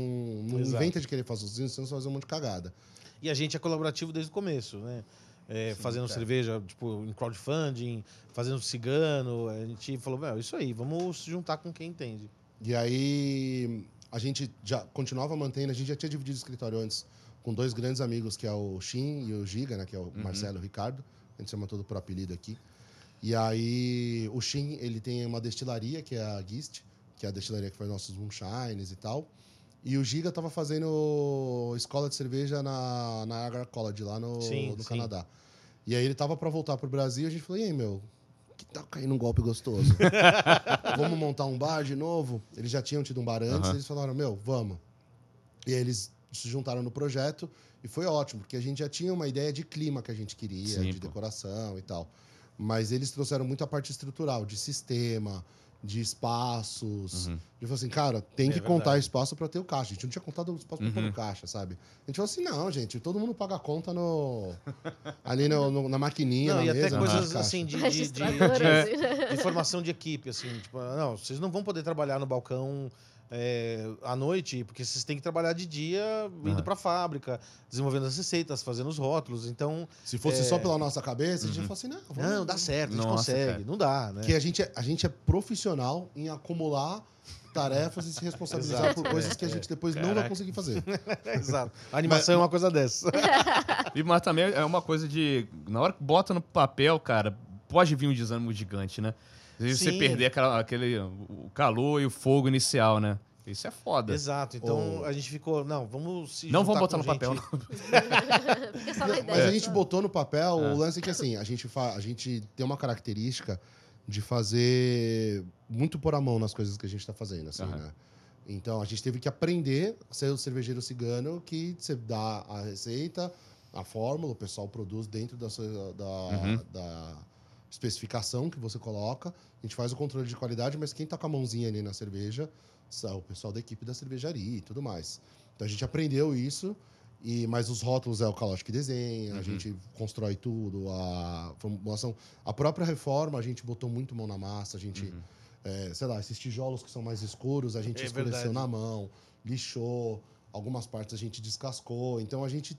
não
Exato.
inventa de querer fazer sozinho, senão você vai fazer um monte de cagada.
E a gente é colaborativo desde o começo, né? É, fazendo cerveja, tipo, em crowdfunding, fazendo cigano. A gente falou, meu, isso aí, vamos se juntar com quem entende.
E aí a gente já continuava mantendo, a gente já tinha dividido o escritório antes com dois grandes amigos, que é o Shin e o Giga, né? Que é o Marcelo e o Ricardo. A gente chama todo por apelido aqui. E aí o Shin, ele tem uma destilaria, que é a Gist, que é a destilaria que faz nossos moonshines e tal. E o Giga tava fazendo escola de cerveja na, na Niagara College, lá no,
Sim,
no
sim.
Canadá. E aí ele tava para voltar pro Brasil, a gente falou, e aí, meu, que tá caindo um golpe gostoso. vamos montar um bar de novo? Eles já tinham tido um bar antes,
Aham.
eles falaram, meu, vamos. E aí eles se juntaram no projeto e foi ótimo, porque a gente já tinha uma ideia de clima que a gente queria,
Sim,
de
pô.
decoração e tal. Mas eles trouxeram muito a parte estrutural, de sistema, de espaços.
Uhum.
De falar assim, cara, tem
É
que contar
verdade.
espaço para ter o caixa. A gente não tinha contado o espaço para pôr
Uhum.
no caixa, sabe? A gente falou assim, não, gente, todo mundo paga a conta no ali no- no- na maquininha,
Não,
na
e
mesa,
até coisas assim de, de, de, de-
né?
de formação de equipe, assim, tipo, não, vocês não vão poder trabalhar no balcão é, à noite, porque vocês têm que trabalhar de dia indo
Aham.
pra fábrica, desenvolvendo as receitas, fazendo os rótulos. Então,
Se fosse
É.
só pela nossa cabeça, a gente ia falar assim, não, vamos,
não, dá certo, a gente
Nossa,
consegue.
cara.
Não dá, né?
Porque a gente, é, a gente é profissional em acumular tarefas e se responsabilizar
Exato,
por coisas
é,
que a gente depois não vai conseguir fazer.
Exato. A animação é uma coisa dessa.
E, mas também é uma coisa de. Na hora que bota no papel, cara, pode vir um desânimo gigante, né? Às vezes você
Sim.
perder aquela, aquele, o calor e o fogo inicial, né? Isso é foda.
Exato. Então
Ô.
a gente ficou, não, vamos se
Não
juntar
vamos botar
com
no papel,
gente-
não.
Fica só na ideia.
Mas a gente botou no papel
É.
o lance que assim, a gente, fa a gente tem uma característica de fazer muito por a mão nas coisas que a gente está fazendo, assim,
Aham.
né? Então a gente teve que aprender a ser o cervejeiro cigano que você dá a receita, a fórmula, o pessoal produz dentro da, sua- da,
Uhum.
da especificação que você coloca. A gente faz o controle de qualidade, mas quem tá com a mãozinha ali na cerveja são o pessoal da equipe da cervejaria e tudo mais. Então a gente aprendeu isso. E, mas os rótulos é o Calote que desenha, a
Uhum.
gente constrói tudo, a formulação. A própria reforma, a gente botou muito mão na massa, a gente,
Uhum.
é, sei lá, esses tijolos que são mais escuros, a gente
É
escureceu
verdade.
na mão, lixou, algumas partes a gente descascou. Então a gente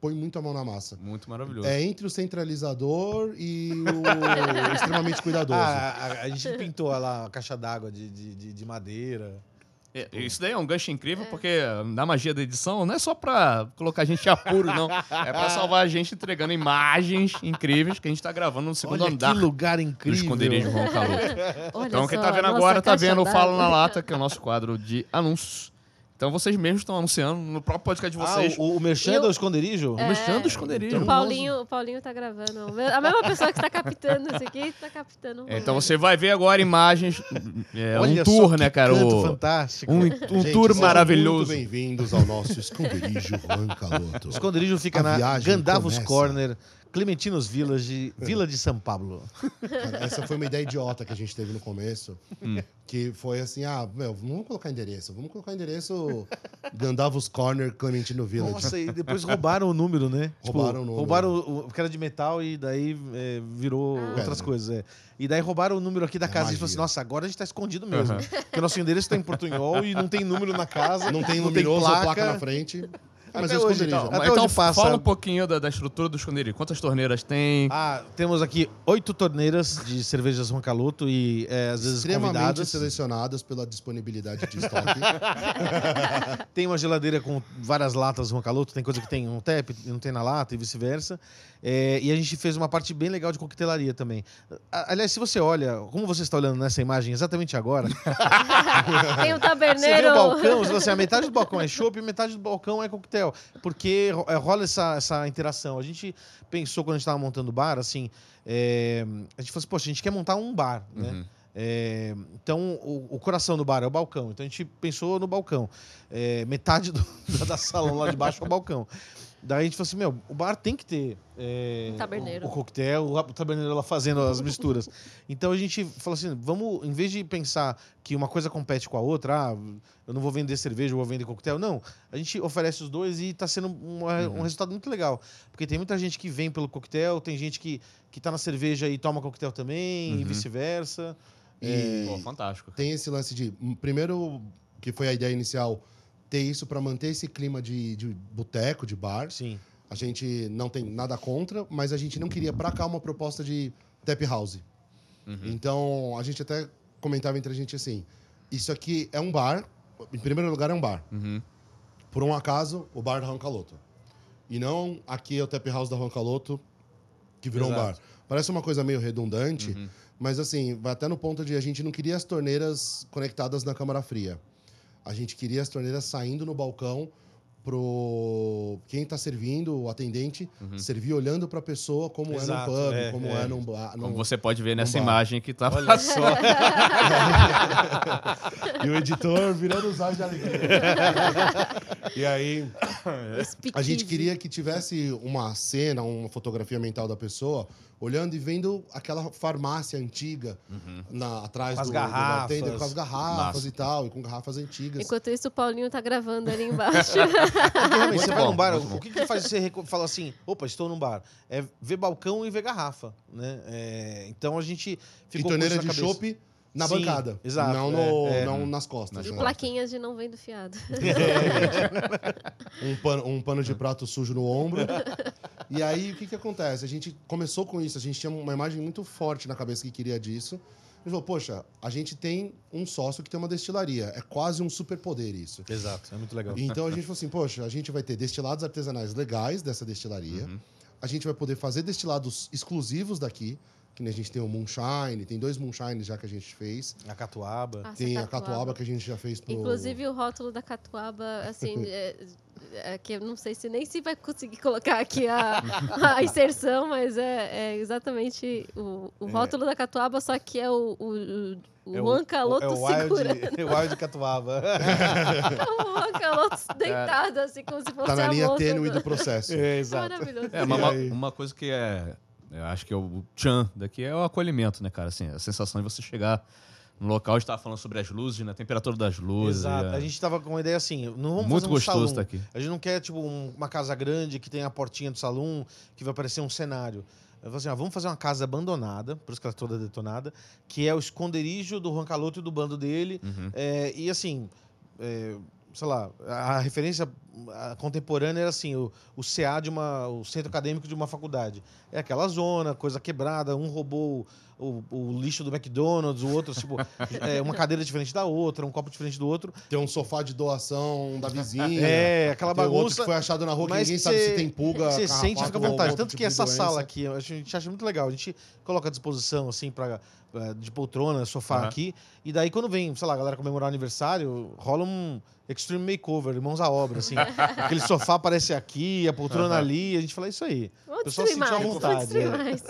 põe muito a mão na massa.
Muito maravilhoso.
É entre o centralizador e o extremamente cuidadoso.
Ah, a, a gente pintou lá a caixa d'água de, de, de- de madeira.
É, isso daí é um gancho incrível, porque na magia da edição não é só pra colocar a gente em apuro, não. É pra salvar a gente entregando imagens incríveis que a gente tá gravando no segundo
Olha
andar
que lugar
do
incrível.
esconderijo Ron Calor.
Olha
Então, quem tá vendo
nossa
agora tá vendo o Fala
d'água.
na Lata, que é o nosso quadro de anúncios. Então, vocês mesmos estão anunciando no próprio podcast de
Ah,
vocês.
o, o merchan
o-
do esconderijo?
o Mexendo do esconderijo.
O Paulinho, o Paulinho tá gravando. A mesma pessoa que tá captando isso aqui tá captando.
É, Então você vai ver agora imagens, é,
Olha
um
só
tour,
que
né, cara?
canto
O-
fantástico.
um, um
Gente,
tour
sejam
maravilhoso.
Muito bem-vindos ao nosso esconderijo Juan Caloto.
O esconderijo fica
A
na Gandavos
começa.
Corner, Clementinos Village, Vila de São Paulo.
Cara, essa foi uma ideia idiota que a gente teve no começo. Que foi assim: ah, meu, não vamos colocar endereço. Vamos colocar endereço Gandavos Corner, Clementino Village.
Nossa, e depois roubaram o número, né?
Roubaram o número.
Roubaram o, porque era de metal e daí é, virou
Ah.
outras coisas. É. E daí roubaram o número aqui da
É
casa e falou assim: nossa, agora a gente tá escondido mesmo. Porque o nosso endereço tá em Portunhol e não tem número na casa.
Não tem luminoso ou
placa.
placa na frente. Mas
Até
é
hoje, então.
Então
passa.
fala um pouquinho da, da estrutura do esconderijo. Quantas torneiras tem?
Ah, temos aqui oito torneiras de cervejas Roncaloto e é, às vezes
Extremamente
convidadas.
selecionadas pela disponibilidade de estoque.
Tem uma geladeira com várias latas Roncaloto, tem coisa que tem um tap e não tem na lata e vice-versa. É, e a gente fez uma parte bem legal de coquetelaria também. A- Aliás, se você olha, como você está olhando nessa imagem exatamente agora,
Tem um
você vê
taberneiro.
o balcão, você, a metade do balcão é chopp e metade do balcão é coquetel. Porque é, rola essa, essa interação. A gente pensou quando a gente estava montando o bar, assim, é, a gente falou assim, poxa, a gente quer montar um bar, né?
Uhum.
É, então, o, o coração do bar é o balcão. Então, a gente pensou no balcão. É, metade do, da, da sala lá de baixo é o balcão. Daí a gente falou assim, meu, o bar tem que ter é,
Taberneiro.
O, o coquetel, o, o taberneiro lá fazendo as misturas. Então a gente falou assim, vamos, em vez de pensar que uma coisa compete com a outra, ah, eu não vou vender cerveja, eu vou vender coquetel, não. A gente oferece os dois e está sendo um, um resultado muito legal. Porque tem muita gente que vem pelo coquetel, tem gente que, que tá na cerveja e toma coquetel também, e
Uhum.
vice-versa.
E
Pô, fantástico.
tem esse lance de. hum, Primeiro, que foi a ideia inicial, ter isso para manter esse clima de, de boteco, de bar.
Sim.
A gente não tem nada contra, mas a gente não queria pra cá uma proposta de tap house.
Uhum.
Então, a gente até comentava entre a gente assim: isso aqui é um bar, em primeiro lugar é um bar.
Uhum.
Por um acaso, o bar da Roncaloto. E não aqui é o tap house da Roncaloto, que virou um bar.
Exato.
Parece uma coisa meio redundante,
Uhum.
mas assim, vai até no ponto de a gente não queria as torneiras conectadas na câmara fria. A gente queria as torneiras saindo no balcão pro quem está servindo, o atendente, servir olhando para a pessoa como
Exato,
é no pub,
é,
como
é.
é, num bar.
Como
num-
você pode ver nessa
bar.
imagem que tá
Olha
só.
E o editor virando os olhos de alegria. e aí, a gente queria que tivesse uma cena, uma fotografia mental da pessoa, olhando e vendo aquela farmácia antiga na, atrás
Com as
do,
garrafas.
do bartender, com as garrafas
Massa.
e tal, e com garrafas antigas.
Enquanto isso, o Paulinho tá gravando ali embaixo.
Porque realmente, você
Muito
vai
bom,
num bar,
bom.
o que, que faz você falar assim, opa, estou num bar? É ver balcão e ver garrafa, né? É, então a gente
e
ficou
torneira
com
de
isso na cabeça.
chopp na
Sim,
bancada.
exato,
Não,
é,
no-
é.
não nas costas.
E
né?
plaquinhas de não vendo fiado.
um pano, um pano de prato sujo no ombro. e aí, o que, que acontece? A gente começou com isso, a gente tinha uma imagem muito forte na cabeça que queria disso. A gente falou, poxa, a gente tem um sócio que tem uma destilaria. É quase um superpoder isso.
Exato, é muito legal.
Então a gente falou assim, poxa, a gente vai ter destilados artesanais legais dessa destilaria. A gente vai poder fazer destilados exclusivos daqui. Que a gente tem o Moonshine, tem dois Moonshines já que a gente fez.
A catuaba.
Nossa,
tem a Catuaba que a gente já fez pro...
Inclusive o rótulo da catuaba, assim, é, é que eu não sei se nem se vai conseguir colocar aqui a, a inserção, mas é, é exatamente o, o rótulo da catuaba, só que é o, o, o, o
É
Juan Caloto
é o
segurando.
wild, é o wild catuaba.
o Juan Caloto deitado, assim, como se fosse
Tá na
a
linha tênue
do-
do processo.
é,
É maravilhoso.
É, uma, uma coisa que é. Eu acho que é o tchan daqui é o acolhimento, né, cara? Assim, a sensação de você chegar no local, a gente tava falando sobre as luzes, né? A temperatura das luzes.
Exato.
é,
A gente tava com uma ideia assim, não vamos
Muito
fazer um
gostoso
salão.
estar aqui.
A gente não quer, tipo, um- uma casa grande que tem a portinha do salão, que vai parecer um cenário. Eu assim, ah, vamos fazer uma casa abandonada, por isso que ela é toda detonada, que é o esconderijo do Juan Caloto e do bando dele.
Uhum.
É, e assim, é, sei lá, a referência contemporânea era assim, o, o CA de uma, o centro acadêmico de uma faculdade. É aquela zona, coisa quebrada, um roubou o, o lixo do McDonald's, o outro, tipo, é, uma cadeira diferente da outra, um copo diferente do outro.
Tem um sofá de doação da vizinha.
É, aquela
Tem outro
bagunça.
que foi achado na rua que ninguém
cê-
sabe se tem pulga.
Você sente e fica à vontade.
outro
Tanto
tipo
que essa sala aqui, a gente acha muito legal. A gente coloca à disposição, assim, pra, eh, de poltrona, sofá
Aham.
aqui. E daí, quando vem, sei lá, a galera comemorar o aniversário, rola um extreme makeover, irmãos à obra, assim. Aquele sofá aparece aqui, a poltrona
Aham.
ali. A gente fala, é isso aí.
Vou
pessoal
destruir
sentiu à vontade, é.
mais.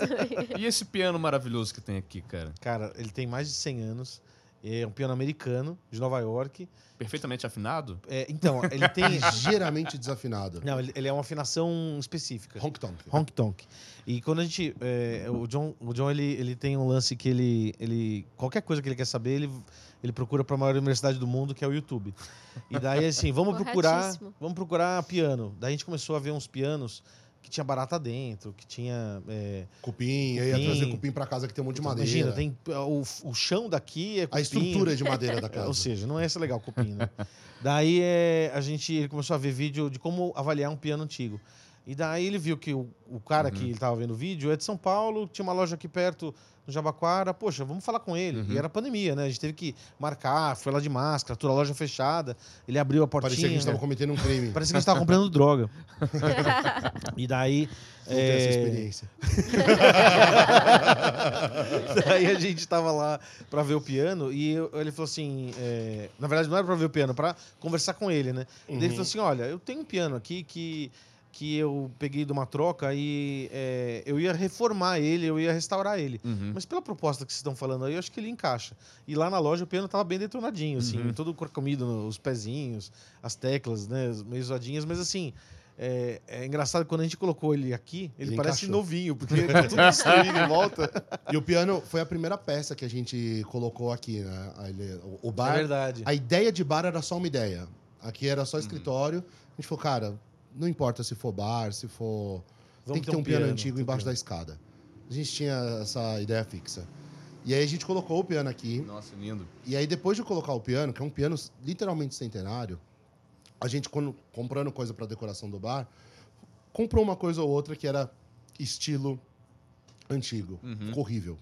E esse piano maravilhoso que tem aqui, cara?
Cara, ele tem mais de 100 anos. É um piano americano, de Nova York.
Perfeitamente afinado?
É, então, ele tem...
Ligeiramente desafinado.
Não, ele, ele é uma afinação específica.
Honk tonk.
Honk Tonk. E quando a gente. é, o John, o John ele, ele tem um lance que ele, ele. Qualquer coisa que ele quer saber, ele, ele procura para a maior universidade do mundo, que é o YouTube. E daí, assim, vamos procurar. Vamos procurar piano. Daí a gente começou a ver uns pianos que tinha barata dentro, que tinha. é,
Cupim, aí ia
Cupim.
trazer cupim pra casa que tem um monte de madeira.
Imagina, tem o, o chão daqui é cupim.
A estrutura é de madeira da
É,
casa.
Ou seja, não é esse legal o cupim, né? daí é, a gente ele começou a ver vídeo de como avaliar um piano antigo. E daí ele viu que o, o cara que ele tava vendo o vídeo é de São Paulo, tinha uma loja aqui perto no Jabaquara. Poxa, vamos falar com ele. E era pandemia, né? A gente teve que marcar, foi lá de máscara, toda a loja fechada. Ele abriu a portinha.
Parecia que a gente tava
né?
cometendo um crime.
Parecia que a gente tava comprando droga. e daí.
Não ter essa
é,
experiência.
Daí a gente tava lá pra ver o piano e eu- ele falou assim: é, na verdade, não era pra ver o piano, pra conversar com ele, né? Daí ele falou assim: olha, eu tenho um piano aqui que, que eu peguei de uma troca e é, eu ia reformar ele, eu ia restaurar ele.
Uhum.
Mas pela proposta que vocês estão falando aí, eu acho que ele encaixa. E lá na loja o piano tava bem detonadinho, assim, todo corcomido, os pezinhos, as teclas, né? Meio zoadinhas, mas assim. É, é engraçado que quando a gente colocou ele aqui, ele,
Ele
parece
encaixou.
novinho, porque tá tudo destruído em volta.
E o piano foi a primeira peça que a gente colocou aqui, né? Ele- o- O
É
bar.
verdade.
a ideia de bar era só uma ideia. Aqui era só escritório. A gente falou, cara, não importa se for bar, se for. tem que ter um piano, antigo
tem
embaixo
piano.
da escada. A gente tinha essa ideia fixa. E aí a gente colocou o piano aqui.
Nossa, lindo.
E aí, depois de colocar o piano, que é um piano literalmente centenário, a gente, quando, comprando coisa para decoração do bar, comprou uma coisa ou outra que era estilo antigo. Ficou horrível.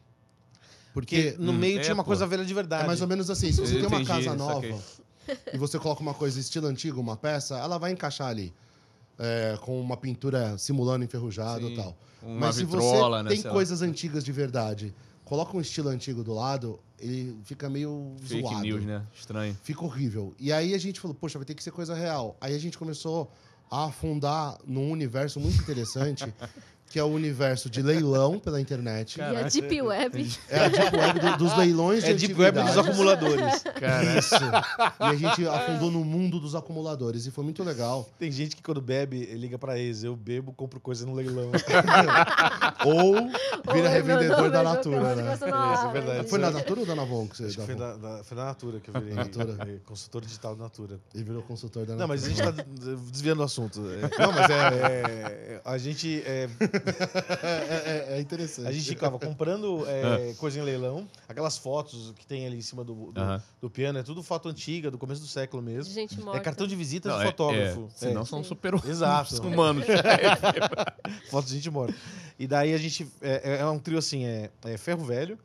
Porque
Porque no
Hum,
meio
é,
tinha uma
pô.
coisa velha de verdade.
é mais ou menos assim: se você
Eu
tem uma
entendi,
casa nova e você coloca uma coisa estilo antigo, uma peça, ela vai encaixar ali. É, com uma pintura simulando enferrujado
Sim,
e tal. Mas se
vitrola,
você
né,
tem
lá.
coisas antigas de verdade, coloca um estilo antigo do lado, ele fica meio
Fake
zoado.
news, né? Estranho.
Fica horrível. E aí a gente falou, poxa, vai ter que ser coisa real. Aí a gente começou a afundar num universo muito interessante, que é o universo de leilão pela internet.
E a Deep Web.
É a Deep Web do- dos leilões de
É Deep Web dos acumuladores.
Cara,
Isso. E a gente afundou no mundo dos acumuladores. E foi muito legal.
Tem gente que quando bebe, liga pra ex. Eu bebo, compro coisa no leilão.
Ou
Ou
vira
eu
revendedor
não,
da Natura, né?
na-
Isso é verdade.
Foi na Natura ou da Navon que você
Acho que foi
da
da, da- foi da Natura que eu virei
Natura.
é, consultor digital da Natura.
Ele virou consultor da
Não,
Natura.
mas a gente tá desviando o assunto. É, Não, mas é. é, a gente. é,
É, é- é interessante.
a gente ficava comprando é, coisa em leilão, aquelas fotos que tem ali em cima do, do, do piano, é tudo foto antiga, do começo do século
De
mesmo.
gente
É
morta.
cartão de visita
Não,
do
é-
fotógrafo.
É, senão
É.
são super
Exato.
humanos.
Foto de gente morta. E daí a gente. É, é um trio assim: é, é ferro velho,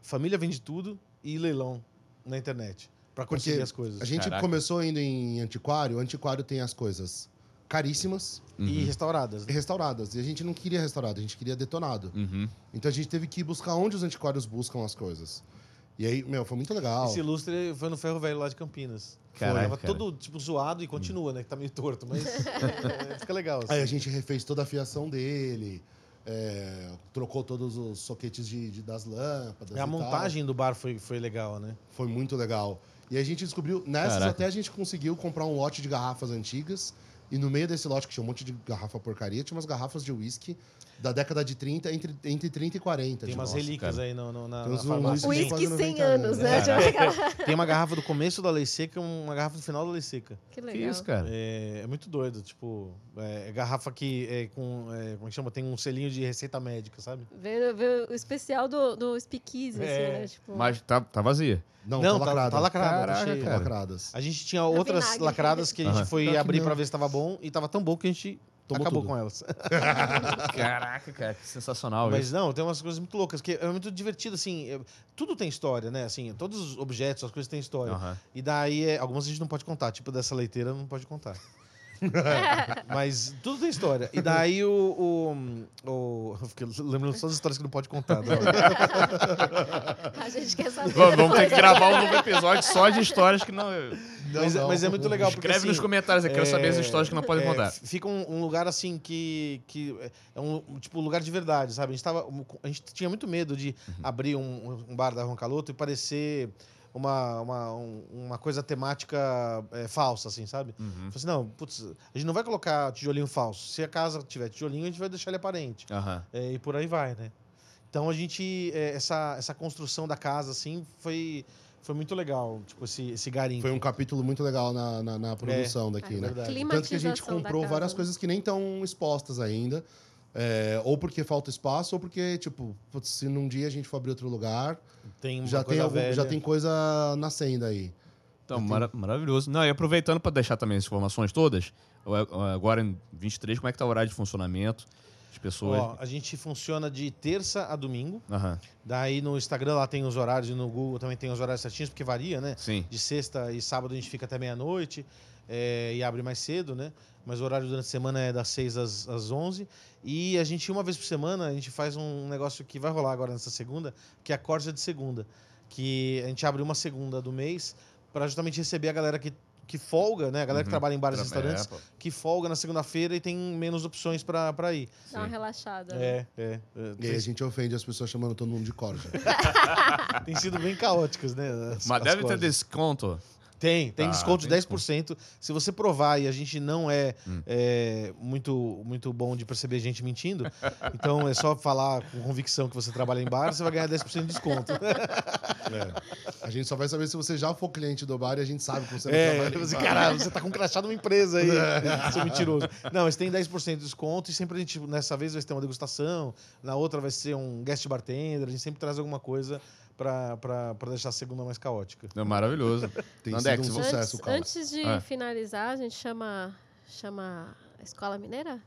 família vende tudo e leilão na internet. Pra conseguir
Porque
as coisas.
a gente
Caraca.
começou indo em antiquário. O antiquário tem as coisas caríssimas
E restauradas.
e
né?
restauradas. E a gente não queria restaurado, a gente queria detonado.
Uhum.
Então a gente teve que ir buscar onde os antiquários buscam as coisas. E aí, meu, foi muito legal.
Esse lustre foi no ferro velho lá de Campinas.
Caraca,
Foi, tava
cara.
todo tipo zoado e continua, né? Que tá meio torto, mas é, fica legal. assim.
Aí a gente refez toda a fiação dele, é, trocou todos os soquetes de, de- das lâmpadas.
E a
e tal.
montagem do bar foi, foi legal, né?
Foi muito legal. E a gente descobriu, nessas
Caraca.
até a gente conseguiu comprar um lote de garrafas antigas. E no meio desse lote, que tinha um monte de garrafa porcaria, tinha umas garrafas de uísque da década de 30, entre, entre 30 e 40.
Tem umas
nossa.
relíquias
cara.
aí no, no- na,
Tem
na
uns
farmácia. Tem-
quase
Whisky 100
90
anos, né?
anos.
Tipo aquela-
Tem uma garrafa do começo da lei seca e uma garrafa do final da lei seca.
Que
Que
legal.
isso, cara?
É, é muito doido, tipo, é, é garrafa que é com, é, como é que chama? Tem um selinho de receita médica, sabe?
Ver, ver o especial do, do speakeasy,
É,
assim, né? Tipo,
Mas tá, tá vazia.
Não,
Não,
tá
tá,
lacrada.
tá lacrada, tá
Caraca,
cheio.
cara.
Lacradas.
A gente tinha outras
vinagre.
lacradas que a gente
Aham.
foi
que
abrir pra ver se tava bom e tava tão bom que a gente
Tomou
acabou
tudo.
com elas.
Caraca, cara, que sensacional
Mas
isso.
não, tem umas coisas muito loucas, que é muito divertido, assim, é- tudo tem história, né? Assim, todos os objetos, as coisas têm história.
Aham.
E daí, é, algumas a gente não pode contar, tipo dessa leiteira não pode contar. Mas tudo tem história. E daí o. o, o eu fiquei lembrando só das histórias que não pode contar. né?
a gente quer saber.
Vamos, vamos ter que gravar um novo episódio só de histórias que não.
mas,
não.
mas é muito legal, porque.
Escreve nos
assim,
comentários, eu quero saber as
é,
histórias que não podem
é,
contar.
Fica um, um lugar assim que, que é um tipo lugar de verdade, sabe? A gente, tava, a gente tinha muito medo de
Uhum.
abrir um, um bar da Roncaloto e parecer uma, uma, um- uma coisa temática é, falsa, assim, sabe?
Uhum.
Falei assim, não, putz, a gente não vai colocar tijolinho falso. Se a casa tiver tijolinho, a gente vai deixar ele aparente.
Aham.
É, e por aí vai, né? Então a gente, é, essa, essa construção da casa, assim, foi, foi muito legal, tipo, esse, esse garimpo.
Foi um capítulo muito legal na, na, na produção daqui,
É
né? Tanto que a gente comprou várias coisas que nem estão expostas ainda. É, ou porque falta espaço, ou porque, tipo, putz, se num dia a gente for abrir outro lugar,
Tem
já tem,
coisa
algum- já tem coisa nascendo aí.
Então, mara- maravilhoso. Não, e aproveitando para deixar também as informações todas, agora em 23, como é que tá o horário de funcionamento? As pessoas.
Ó, a gente funciona de terça a domingo.
Aham,
Daí no Instagram lá tem os horários e no Google também tem os horários certinhos, porque varia, né?
sim.
De sexta e sábado a gente fica até meia-noite é, e abre mais cedo, né? Mas o horário durante a semana é das 6 às, às 11. E a gente, uma vez por semana, a gente faz um negócio que vai rolar agora nessa segunda, que é a corja de segunda. Que a gente abre uma segunda do mês para justamente receber a galera que, que folga, né? A galera que
Uhum.
trabalha em bares e restaurantes,
é,
que folga na segunda-feira e tem menos opções para ir.
Dá uma relaxada. né?
É, é. é.
E aí a gente ofende as pessoas chamando todo mundo de corja.
Tem sido bem caóticas, né? as-
Mas
as
deve ter
corjas.
desconto.
Tem, tem
Ah,
desconto de
tem
10%. Se você provar e a gente não é,
Hum.
é, muito, muito bom de perceber gente mentindo, então é só falar com convicção que você trabalha em bar, você vai ganhar 10% de desconto.
É. A gente só vai saber se você já for cliente do bar e a gente sabe que você não
É,
trabalha
você, caralho, você tá com um crachá numa empresa aí, seu mentiroso. Não, mas tem 10% de desconto e sempre a gente, nessa vez vai ter uma degustação, na outra vai ser um guest bartender, a gente sempre traz alguma coisa pra, pra, pra deixar a segunda mais caótica.
É maravilhoso.
Tem
Nandex,
sido um
você-
sucesso,
Antes,
cara.
antes de
Ah.
finalizar, a gente chama, chama a Escola Mineira?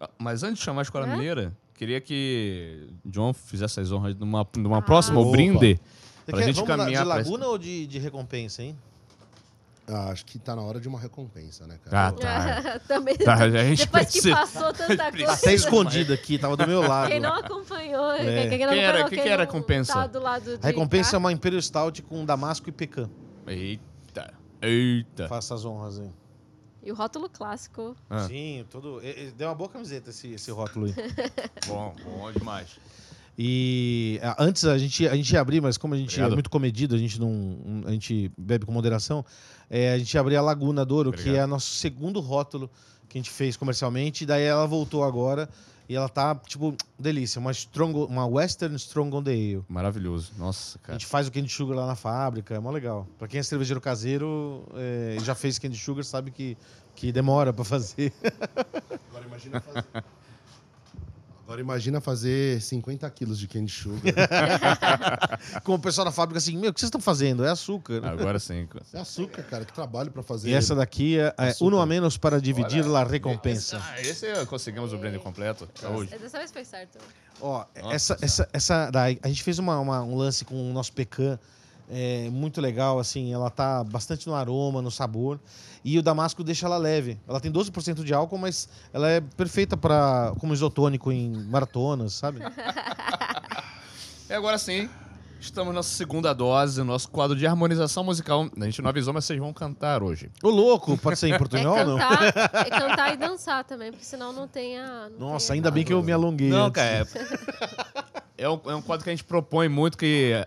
Ah, Mas antes de chamar a Escola
É?
Mineira, queria que John fizesse as honras numa, numa
Ah.
próxima, o brinde. Pra
quer-
gente
vamos
caminhar
de
pra
Laguna ou de, de recompensa, hein?
Ah, acho que tá na hora de uma recompensa, né, cara?
Ah, tá.
Também.
Tá, a gente
Depois que
precisa-
passou tanta coisa.
Até escondido aqui, tava do meu lado.
Quem não acompanhou,
É.
quem, não
Quem era-
acompanhou,
que
quem
que era a
não
recompensa?
Tá do lado de
A recompensa é
cá.
uma Imperial Stout com Damasco e Pecan.
Eita. Eita.
Faça as honras aí.
E o rótulo clássico.
Ah.
Sim, todo. e- e- Deu uma boa camiseta esse, esse rótulo aí.
Bom, bom demais.
E ah, antes a gente, a gente ia abrir, mas como a gente
Obrigado.
é muito comedido, a gente não. A gente bebe com moderação. é, a gente ia abrir a Laguna Douro, que
Obrigado.
é nosso segundo rótulo que a gente fez comercialmente. E daí ela voltou agora. E ela tá, tipo, delícia. Uma, strong, uma Western Strong on the Ale.
Maravilhoso. Nossa,
A
cara.
gente faz o candy sugar lá na fábrica, é mó legal. Pra quem é cervejeiro caseiro é, e já fez candy sugar, sabe que, que demora pra fazer.
Agora imagina fazer. Agora imagina fazer 50 quilos de candy sugar.
Como o pessoal da fábrica assim, meu, o que vocês estão fazendo? É açúcar.
Agora sim.
É açúcar, cara. Que trabalho pra fazer.
E essa daqui é, é
Açúcar.
uno a menos para dividir a recompensa.
Ah, esse conseguimos o brinde completo. Saúde.
É, Dessa vez foi certo.
Ó,
Nossa
essa, essa, essa daí, a gente fez uma, uma- um lance com o nosso pecan é, muito legal, assim, ela tá bastante no aroma, no sabor. E o damasco deixa ela leve. Ela tem 12% de álcool, mas ela é perfeita para como isotônico em maratonas, sabe?
E agora sim, estamos na segunda dose, nosso quadro de harmonização musical. A gente não avisou, mas vocês vão cantar hoje.
Ô, louco, pode ser em
É
portunhol, não?
cantar, é cantar e dançar também, porque senão não tem a. não
Nossa,
tem
ainda
a-
bem que eu me alonguei.
Não,
antes.
cara, é, é um, é um quadro que a gente propõe muito que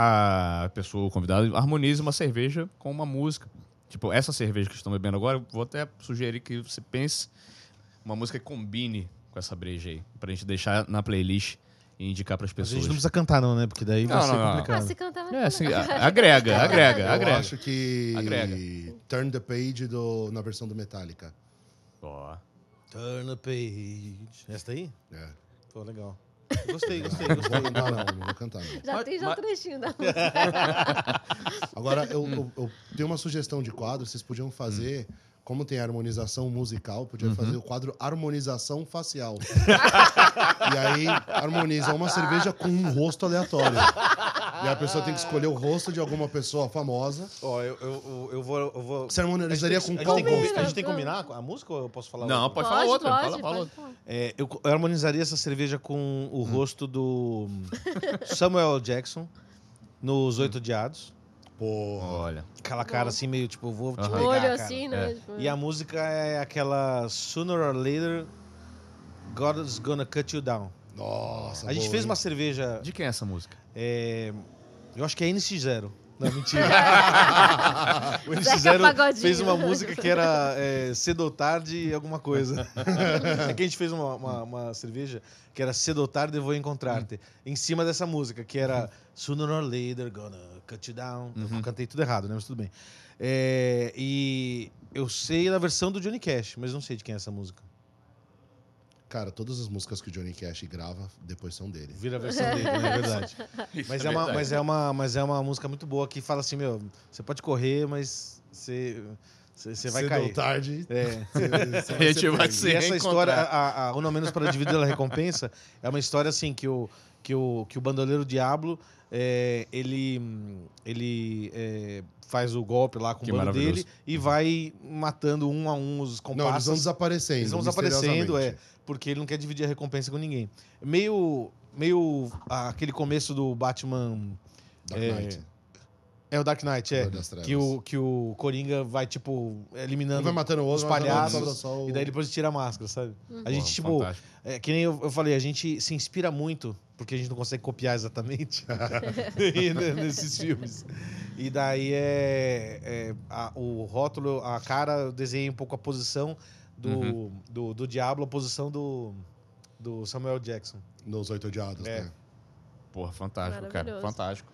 a pessoa, o convidado, harmonize uma cerveja com uma música. Tipo, essa cerveja que estão bebendo agora, eu vou até sugerir que você pense uma música que combine com essa breja aí, pra gente deixar na playlist e indicar pras
Mas a
pessoas.
gente não precisa cantar, não, né? Porque daí vai
Não,
ser
não, não.
Ah,
complicado.
se cantar vai
É, assim,
ficar-
a- agrega, agrega,
Eu
agrega.
acho que.
Agrega.
Turn the Page do, na versão do Metallica.
Ó.
Turn the page. Essa daí?
É.
Pô, legal. Gostei, gostei,
Não
gostei.
vou cantar, não. Não vou cantar, não.
Já
Mas-
tem já o
mas-
trechinho da
Agora, eu, eu- eu tenho uma sugestão de quadro. Vocês podiam fazer, como tem harmonização musical, podia fazer o quadro harmonização facial. e aí, harmoniza uma cerveja com um rosto aleatório. E a pessoa tem que escolher o rosto de alguma pessoa famosa.
Ó, eu, eu, eu, vou. Eu vou...
Você harmonizaria com qual rosto?
a gente tem que combinar a música ou eu posso falar?
Não,
outra?
pode, falar outra.
Pode,
fala, fala
pode
outra.
É, eu, eu harmonizaria essa cerveja com o rosto do Samuel L. Jackson nos Oito Odiados.
Porra.
Olha.
Aquela cara assim, meio tipo, vou te pegar,
Olho
cara.
assim, né?
É.
Tipo,
E a música é aquela Sooner or Later, God's Gonna Cut You Down.
Nossa,
A gente
boa,
fez
hein?
uma cerveja,
De quem é essa música?
é, eu acho que é NX0. Não, mentira. o
Zeca
NX0
Pagodinho.
fez uma música que era é, cedo ou tarde alguma coisa. é que a gente fez uma, uma- uma cerveja que era cedo ou tarde eu vou encontrar-te. Em cima dessa música, que era Sooner or later gonna cut you down. Eu cantei tudo errado, né? Mas tudo bem. É, e eu sei da versão do Johnny Cash, mas não sei de quem é essa música.
Cara, todas as músicas que o Johnny Cash grava depois são dele.
Vira a versão dele, né? É verdade. Mas é, uma,
verdade.
mas, é uma, mas é uma música muito boa que fala assim, meu, você pode correr, mas você, você, você vai
Cedo
cair.
ou tarde.
É.
você-
A gente vai
perde.
se
E essa história, a, a, o Não Menos para Dividir a Recompensa, é uma história assim que o, que o, que o bandoleiro Diablo, é, ele, ele é, faz o golpe lá com
Que
o bando dele e vai matando um a um os
Não, eles
comparsas.
vão desaparecendo.
Eles vão desaparecendo, é, porque ele não quer dividir a recompensa com ninguém. Meio, meio aquele começo do Batman...
Dark
é,
Knight.
É o Dark Knight, é.
Lorde das Trevas.
Que o, que o Coringa vai, tipo, eliminando
vai matando o outro,
os
vai matando o outro,
palhaços.
o-
E daí depois tira a máscara, sabe? A gente,
Pô,
tipo,
fantástico.
é, que nem eu, eu falei, a gente se inspira muito, porque a gente não consegue copiar exatamente né, nesses filmes. E daí é, é, a- o rótulo, a cara, eu desenhei um pouco a posição do,
Uhum.
do, do Diablo, a posição do, do Samuel Jackson.
Nos Oito Odiados,
É.
né?
Porra, fantástico, cara. Fantástico.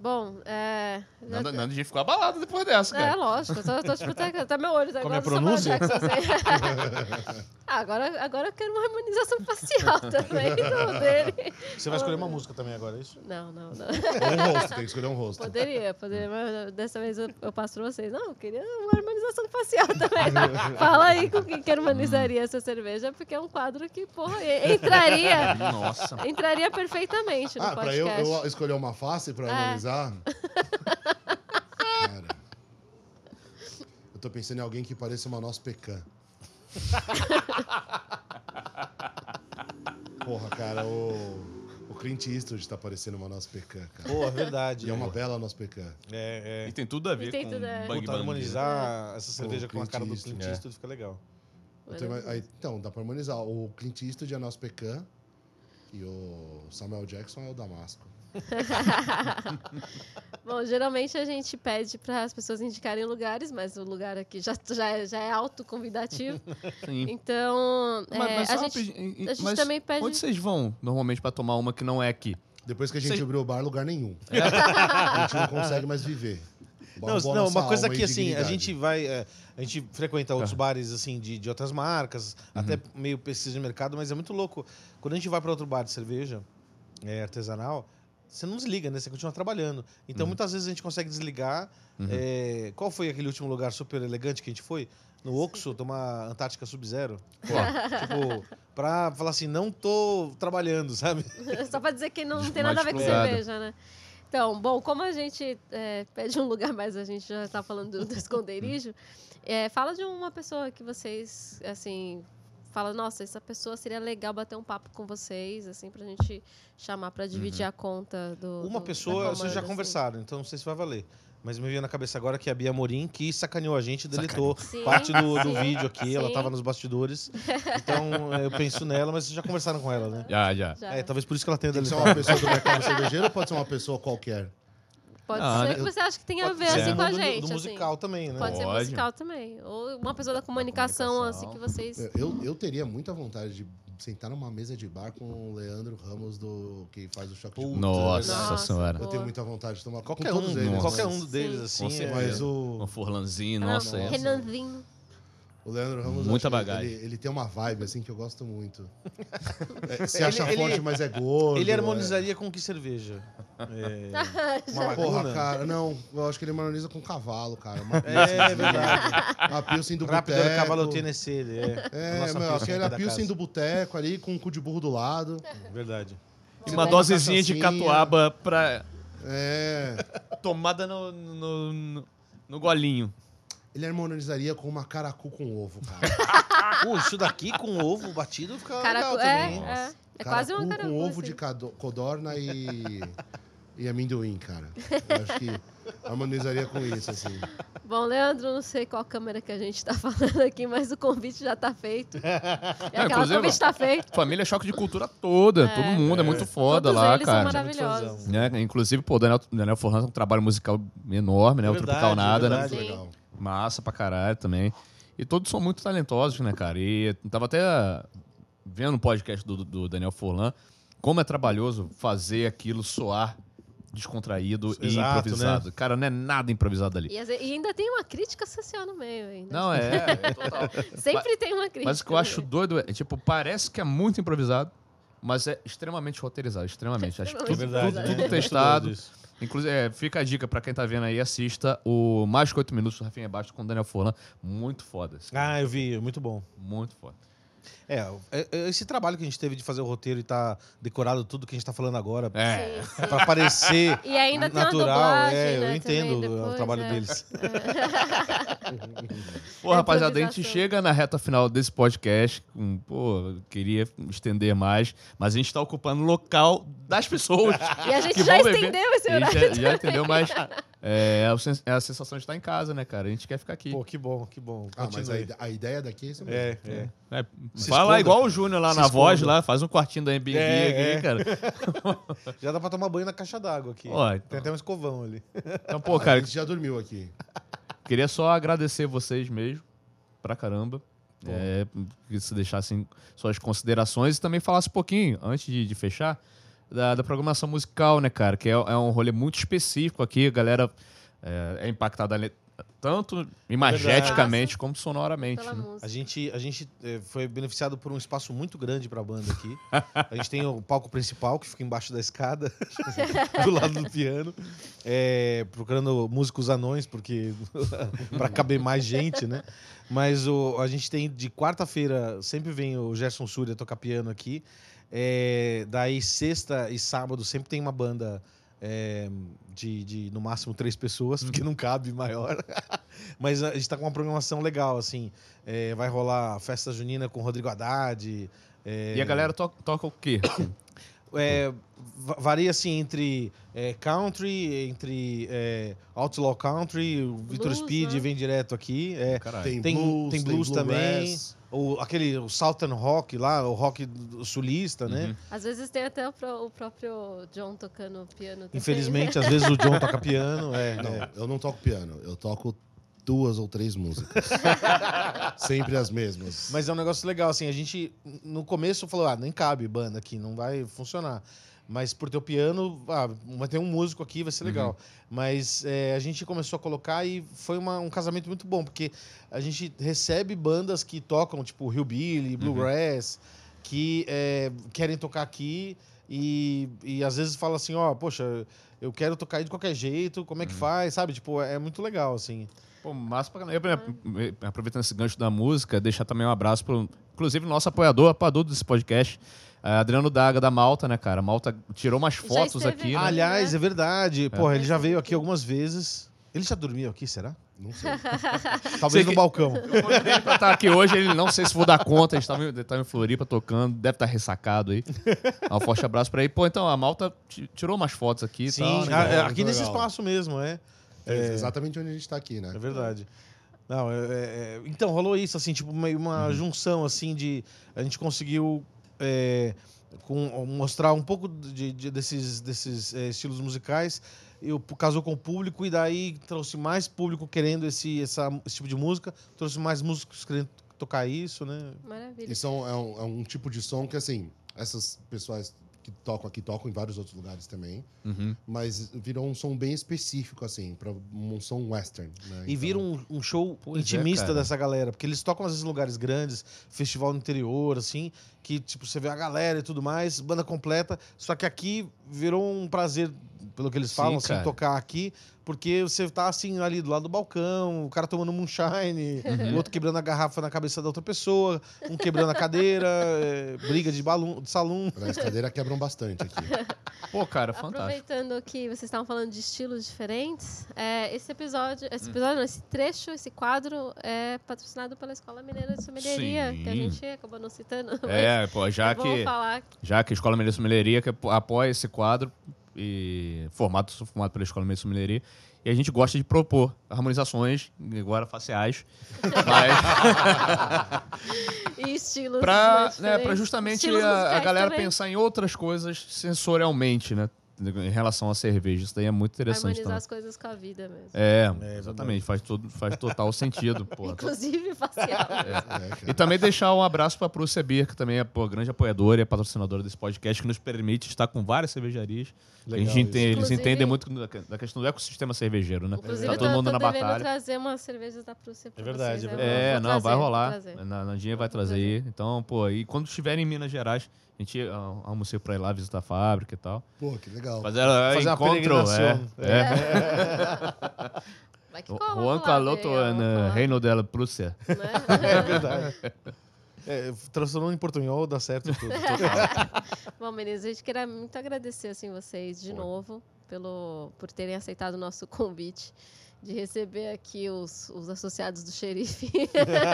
Bom, é.
Nada, nada de gente ficou abalado depois dessa,
É,
cara.
lógico. Eu tô, tô, tipo, até, até meu olho tá
Como é a pronúncia?
Jackson, assim. Ah, agora, agora eu quero uma harmonização facial também do dele.
Você vai escolher uma música também agora, é isso?
Não, não, não.
Ou um rosto, tem que escolher um rosto.
Poderia, poderia, mas dessa vez eu, eu passo pra vocês. Não, eu queria uma harmonização facial também. Fala aí com quem que harmonizaria essa cerveja, porque é um quadro que, porra, entraria,
Nossa.
entraria perfeitamente no
Ah, pra eu,
podcast.
eu escolher uma face pra
É.
harmonizar? Cara. Eu tô pensando em alguém que pareça uma nossa pecan. Porra, cara, o, o Clint Eastwood tá parecendo uma nossa pecan, cara.
Pô, é verdade.
E é uma bela nossa pecan.
É, é.
E tem tudo a ver
tem
com
tudo, é.
Bang
Puta,
Bang. né?
harmonizar essa cerveja com a cara do
Eastwood,
Clint
é.
Eastwood fica legal.
Ima- aí, então, dá pra harmonizar. O Clint Eastwood é nosso pecan e o Samuel Jackson é o Damasco.
Bom, geralmente a gente pede para as pessoas indicarem lugares, mas o lugar aqui já, já, é- já é autoconvidativo.
Sim.
Então,
Mas,
é,
mas
a gente,
pedir-
a gente
mas
também pede.
Onde vocês vão normalmente pra tomar uma que não é aqui?
Depois que a gente abriu o bar, lugar nenhum. a gente não consegue mais viver.
Não, não, uma coisa que assim, a gente vai. é, a gente frequenta outros bares assim de, de outras marcas, até meio pesquisa de mercado, mas é muito louco. Quando a gente vai para outro bar de cerveja é, artesanal, você não desliga, né? Você continua trabalhando. Então, muitas vezes a gente consegue desligar. É, qual foi aquele último lugar super elegante que a gente foi? No Oxo, tomar Antártica Sub-Zero. tipo, pra falar assim, não tô trabalhando, sabe?
Só para dizer que não, tem nada a ver com cerveja, né? Então, bom, como a gente é, pede um lugar, mas a gente já está falando do, do esconderijo, é, fala de uma pessoa que vocês, assim, fala, nossa, essa pessoa seria legal bater um papo com vocês, assim, pra gente chamar pra dividir a conta do.
Uma
do-
pessoa, vocês já
assim.
conversaram, então não sei se vai valer. Mas me veio na cabeça agora que é a Bia Morim, que sacaneou a gente, deletou
Sim,
parte do, do vídeo aqui, ela
sim.
tava nos bastidores. Então eu penso nela, mas vocês já conversaram com ela, né?
Já, já.
Já.
É, talvez por isso que ela tenha
Tem que ser
deletado.
uma pessoa do mercado cervejeiro ou pode ser uma pessoa qualquer?
Pode
Ah,
ser que
eu-
você acha que tem a ver
ser
assim com a
do-
gente.
Do
assim.
musical também, né?
Pode ser
Pode.
musical também. Ou uma pessoa da comunicação, assim, que vocês.
Eu, eu teria muita vontade de sentar numa mesa de bar com o Leandro Ramos, do que faz o choque de
Puta.
Nossa,
Nossa,
senhora.
Eu tenho muita vontade de tomar
Qualquer
com todos
um,
eles.
Nossa.
qualquer um deles,
Sim.
assim.
Com
é-
certeza.
Mas o,
furlanzinho,
Ah,
nossa. é.
Renanzinho.
O Leandro Ramos,
Muita
acho
bagagem.
Ele, ele tem uma vibe, assim, que eu gosto muito. É, se
Ele-
acha
ele-
forte, mas é gordo.
Ele
é-
harmonizaria com que cerveja? É, uma
Porra, cara, não. Eu acho que ele harmoniza com cavalo, cara. Uma
É verdade.
Uma pilsen do
Rápido
boteco.
era cavalo Tennessee, ele é. A
É,
nossa
meu,
pilsen
aquela pilsen
casa.
do boteco ali, com um cu de burro do lado.
Verdade.
E uma dosezinha de catuaba pra
É.
tomada no, no, no, no golinho.
Ele harmonizaria com uma caracu com ovo, cara.
Pô, isso daqui com ovo batido fica
Caracu,
legal
é,
também.
é. É quase uma
Caracu com ovo
assim.
de codorna e. e amendoim, cara. Eu acho que harmonizaria com isso, assim.
Bom, Leandro, não sei qual câmera que a gente tá falando aqui, mas o convite já tá feito. E aquela convite tá feito.
Família Choque de Cultura toda, todo mundo, é muito foda
Todos
lá,
eles são
cara.
maravilhosos.
Né? Inclusive, pô, o Daniel, Daniel Forlan tem um trabalho musical enorme, né?
É
o
verdade,
Tropical Nada,
é
né?
verdade.
Sim.
Legal.
Massa pra caralho também. E todos são muito talentosos, né, cara? E tava até vendo o podcast do, do Daniel Forlan, como é trabalhoso fazer aquilo soar descontraído e
Exato,
improvisado. Cara, não é nada improvisado ali.
E, e ainda tem uma crítica social no meio ainda.
Não, é, é total.
Sempre tem uma crítica.
Mas o que eu acho doido é, tipo, parece que é muito improvisado, mas é extremamente roteirizado, extremamente. Acho que
É
tudo,
verdade,
tudo,
né?
tudo testado. Inclusive, é, fica a dica pra quem tá vendo aí, assista o Mais que 8 Minutos do Rafinha Bastos com o Daniel Forlan. Muito foda.
Ah, eu vi, muito bom.
Muito foda.
É, é, é esse trabalho que a gente teve de fazer o roteiro e tá decorado tudo que a gente tá falando agora.
É.
Sim, sim.
Pra parecer
E ainda tem uma
natural.
dublagem,
é, eu
né,
entendo
também
o
depois,
trabalho
é.
deles.
Pô,
É
rapaziada, a gente chega na reta final desse podcast. com, pô, queria estender mais, mas a gente tá ocupando o local das pessoas.
E a gente
que
já
beber.
estendeu esse
A gente
horário.
já, já entendeu, mas é, a é a sensação de estar em casa, né, cara? A gente quer ficar aqui.
Pô, que bom, que bom.
Ah, mas a, a ideia daqui é isso mesmo.
É, é.
É,
Se
fala
esconda.
igual o Júnior lá
Se
na voz,
esconda.
lá, faz um quartinho da Airbnb
É,
aqui,
é.
cara.
Já dá pra tomar banho na caixa d'água aqui.
Ó, então.
Tem até um escovão ali.
Então, pô,
a
cara,
gente já dormiu aqui.
queria só agradecer vocês mesmo, pra caramba. É, que se deixassem suas considerações e também falasse um pouquinho, antes de, de fechar, da, da programação musical, né, cara? Que é, é um rolê muito específico aqui, a galera é, é impactada ali, tanto imageticamente como sonoramente. Né?
A gente, a gente eh, foi beneficiado por um espaço muito grande pra banda aqui. A gente tem o palco principal, que fica embaixo da escada, do lado do piano. É, procurando músicos anões, porque para caber mais gente, né? Mas o, a gente tem de quarta-feira, sempre vem o Gerson Súria tocar piano aqui. É, daí sexta e sábado sempre tem uma banda é, de, de, no máximo três pessoas, porque não cabe maior. Mas a gente tá com uma programação legal, assim. É, vai rolar festa junina com o Rodrigo Haddad. é,
E a galera to- toca o quê?
é, va- varia assim entre é, country, entre é, outlaw country, o Vitor
Blues,
Speed
né?
vem direto aqui. É,
Caralho.
Tem,
Tem-
blues,
tem blues também. O, aquele o Southern Rock lá, o rock sulista, né?
Uhum.
Às vezes tem até o, pró- o próprio John tocando piano. também.
Infelizmente, às vezes o John toca piano. É,
Não,
é.
eu não toco piano. Eu toco duas ou três músicas. Sempre as mesmas.
Mas é um negócio legal, assim, a gente no começo falou, ah, nem cabe banda aqui, não vai funcionar. Mas por ter o piano, ah, vai ter um músico aqui, vai ser legal. Mas é, a gente começou a colocar e foi uma- um casamento muito bom, porque a gente recebe bandas que tocam, tipo, Hillbilly, Bluegrass, que é, querem tocar aqui e, e às vezes fala assim, ó, poxa, eu quero tocar aí de qualquer jeito, como é que faz, sabe? Tipo, é muito legal, assim.
Pô, massa pra caramba. Eu, Aproveitando esse gancho da música, deixar também um abraço pro, inclusive, nosso apoiador, apoiador desse podcast, Adriano Daga, da Malta, né, cara? Malta tirou umas fotos aqui, né?
Aliás,
né?
é verdade. Porra, ele já veio
aqui.
algumas vezes. Ele já dormiu aqui, será?
Não sei.
Talvez
Sei
no
que-
balcão.
Eu pra estar aqui hoje, ele não sei se vou dar conta, a gente tava, em- tava em Floripa tocando, deve estar ressacado aí. Um forte abraço pra ele. Pô, então, a Malta ti- tirou umas fotos aqui e
Sim,
tal, né?
é, aqui nesse
legal.
espaço mesmo, é.
É exatamente onde a gente tá aqui, né?
É verdade. Não, é- é- é- então, rolou isso, assim, tipo, meio uma junção, assim, de... A gente conseguiu é, com- mostrar um pouco de, de- desses, desses é, estilos musicais. Eu casou com o público e daí trouxe mais público querendo esse, essa, esse tipo de música. Trouxe mais músicos querendo tocar isso, né?
Maravilha.
E são, é, um, é um tipo de som que, assim, essas pessoas que tocam aqui tocam em vários outros lugares também,
Uhum.
mas virou um som bem específico, assim, para um som western. Né?
E
Então,
vira um, um show
Pois é,
intimista
cara.
dessa galera, porque eles tocam às vezes em lugares grandes, festival no interior, assim, que tipo, você vê a galera e tudo mais, banda completa, só que aqui virou um prazer, pelo que eles
Sim,
falam, assim,
cara.
tocar aqui, porque você tá assim ali do lado do balcão, o cara tomando moonshine,
Uhum.
o outro quebrando a garrafa na cabeça da outra pessoa, um quebrando a cadeira, é, briga de, balão, de salão.
As cadeiras quebram bastante aqui.
Pô, cara, fantástico.
Aproveitando que vocês estavam falando de estilos diferentes, é, esse episódio, esse
Hum.
episódio, não, esse trecho, esse quadro é patrocinado pela Escola Mineira de Sommeleria, que a
Sim.
gente acabou não citando.
É, pô, já que,
falar.
já que a Escola Mineira de Sommelieria que apo- apoia esse quadro, e formado, sou formado pela Escola de Sommeleria. E a gente gosta de propor harmonizações, agora faciais, mas
E estilos.
para
né, diferentes.
justamente
Estilos
a, a galera
também.
pensar em outras coisas sensorialmente, né? Em relação à cerveja. Isso daí é muito interessante
Harmonizar
também.
as coisas com a vida mesmo.
É,
É,
exatamente. Faz, todo, faz total sentido. Porra.
Inclusive facial.
É, cara.
E também deixar um abraço para a Prússia Beer, que também é pô, grande apoiadora e é patrocinadora desse podcast, que nos permite estar com várias cervejarias. Que a
Legal
gente entende- eles
Inclusive-
entendem muito da questão do ecossistema cervejeiro, né?
Inclusive,
tá todo mundo
tô
na batalha.
trazer umas cervejas da Prússia pra
É verdade,
vocês.
é verdade.
É,
vou
não,
trazer,
vai rolar. Na, Nandinha vai trazer. aí. Então, pô, e quando estiver em Minas Gerais, a gente ah, almocei pra ir lá visitar a fábrica e tal.
Pô, que legal.
Fazer, é,
Fazer uma
encontro,
peregrinação.
é. é.
Vai que cola,
Juan Caloto, no
falar,
Reino dela, Prússia.
né?
É verdade. É, transformando em portunhol dá certo tudo.
Bom, meninos, a gente queria muito agradecer assim, vocês de
Foi.
novo pelo, por terem aceitado o nosso convite de receber aqui os, os associados do xerife,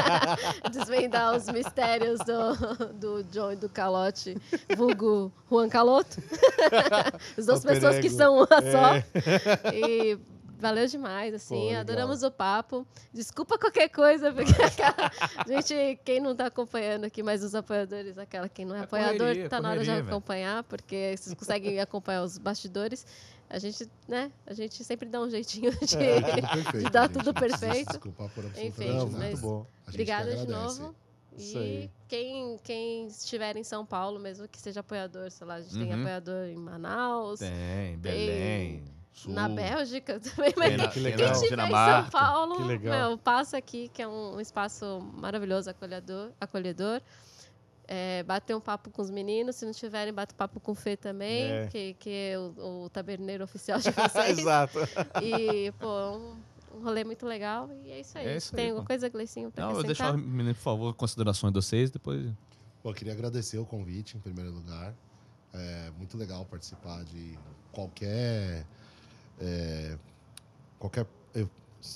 desvendar os mistérios do, do John e do Calote, vulgo Juan Caloto. As duas pessoas que são uma só. E valeu demais, assim,
Pô,
adoramos o papo. Desculpa qualquer coisa, porque aquela, gente, quem não tá acompanhando aqui, mas os apoiadores, aquela quem não é,
É
apoiador,
correria,
tá na hora de acompanhar, porque vocês conseguem acompanhar os bastidores. A gente, né, a gente sempre dá um jeitinho de...
Tudo perfeito,
de dar
gente.
tudo perfeito.
Desculpar por
Enfim,
Não,
mas-
muito bom.
Obrigada de novo. E quem, quem estiver em São Paulo, mesmo que seja apoiador, sei lá, a gente tem
Uhum.
apoiador em Manaus,
Tem, Belém, Sul.
na Bélgica também, mas
Tem na-
Que
tem
legal.
Quem estiver em São. Paulo,
Que legal.
meu, passa aqui, que é um espaço maravilhoso, acolhedor. acolhedor. É, bater um papo com os meninos, se não tiverem, bate papo com o Fê também,
É.
que, que é o, o taberneiro oficial de vocês.
Exato.
e, pô, um, um rolê muito legal. E é isso aí.
É isso aí,
Tem
pô.
alguma coisa, Gleicinho, pra
Não, eu deixo, menino, por favor, considerações de vocês, depois...
Pô, eu queria agradecer o convite, em primeiro lugar. É muito legal participar de qualquer. é, qualquer. eu-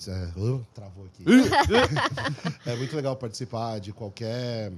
é, uh, travou aqui. é muito legal participar de qualquer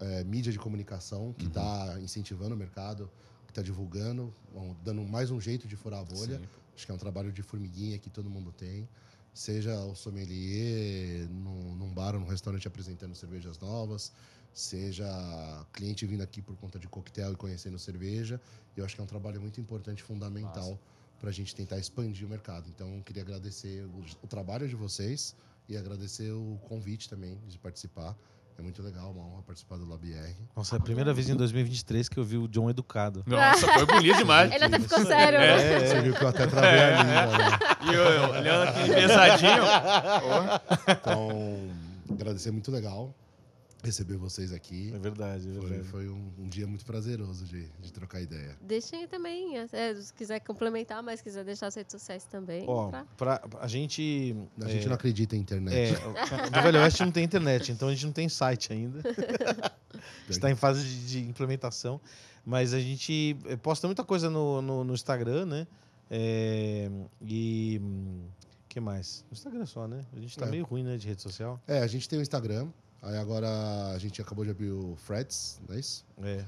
é, mídia de comunicação que está incentivando o mercado, que está divulgando, dando mais um jeito de furar a bolha.
Sim.
Acho que é um trabalho de formiguinha que todo mundo tem. Seja o sommelier num, num bar ou num restaurante apresentando cervejas novas, seja cliente vindo aqui por conta de coquetel e conhecendo cerveja. Eu acho que é um trabalho muito importante, fundamental, para a gente tentar expandir o mercado. Então, eu queria agradecer o, o trabalho de vocês e agradecer o convite também de participar. É muito legal, uma honra participar do LabR.
Nossa, é a primeira vez em 2023 que eu vi o John educado.
Nossa, foi bonito demais.
Ele até ficou sério, né?
Você viu que eu até travei a língua, né?
E eu, eu olhando aqui pesadinho.
Então, agradecer, muito legal receber vocês aqui.
É verdade, é
Foi,
verdade.
foi um, um dia muito prazeroso de, de trocar ideia.
Deixem aí também, é, se quiser complementar, mas quiser deixar as redes sociais também.
Ó,
pra-
pra, a gente.
A gente
é,
não acredita em
É,
internet.
no Velho Oeste não tem internet, então a gente não tem site ainda. Está em fase de, de implementação. Mas a gente eh, posta muita coisa no, no, no Instagram, né? É, e. O que mais? No Instagram só, né? A gente tá
É.
meio ruim, né? De rede social.
É, a gente tem o Instagram. Aí agora a gente acabou de abrir o Threads, não é isso?
É.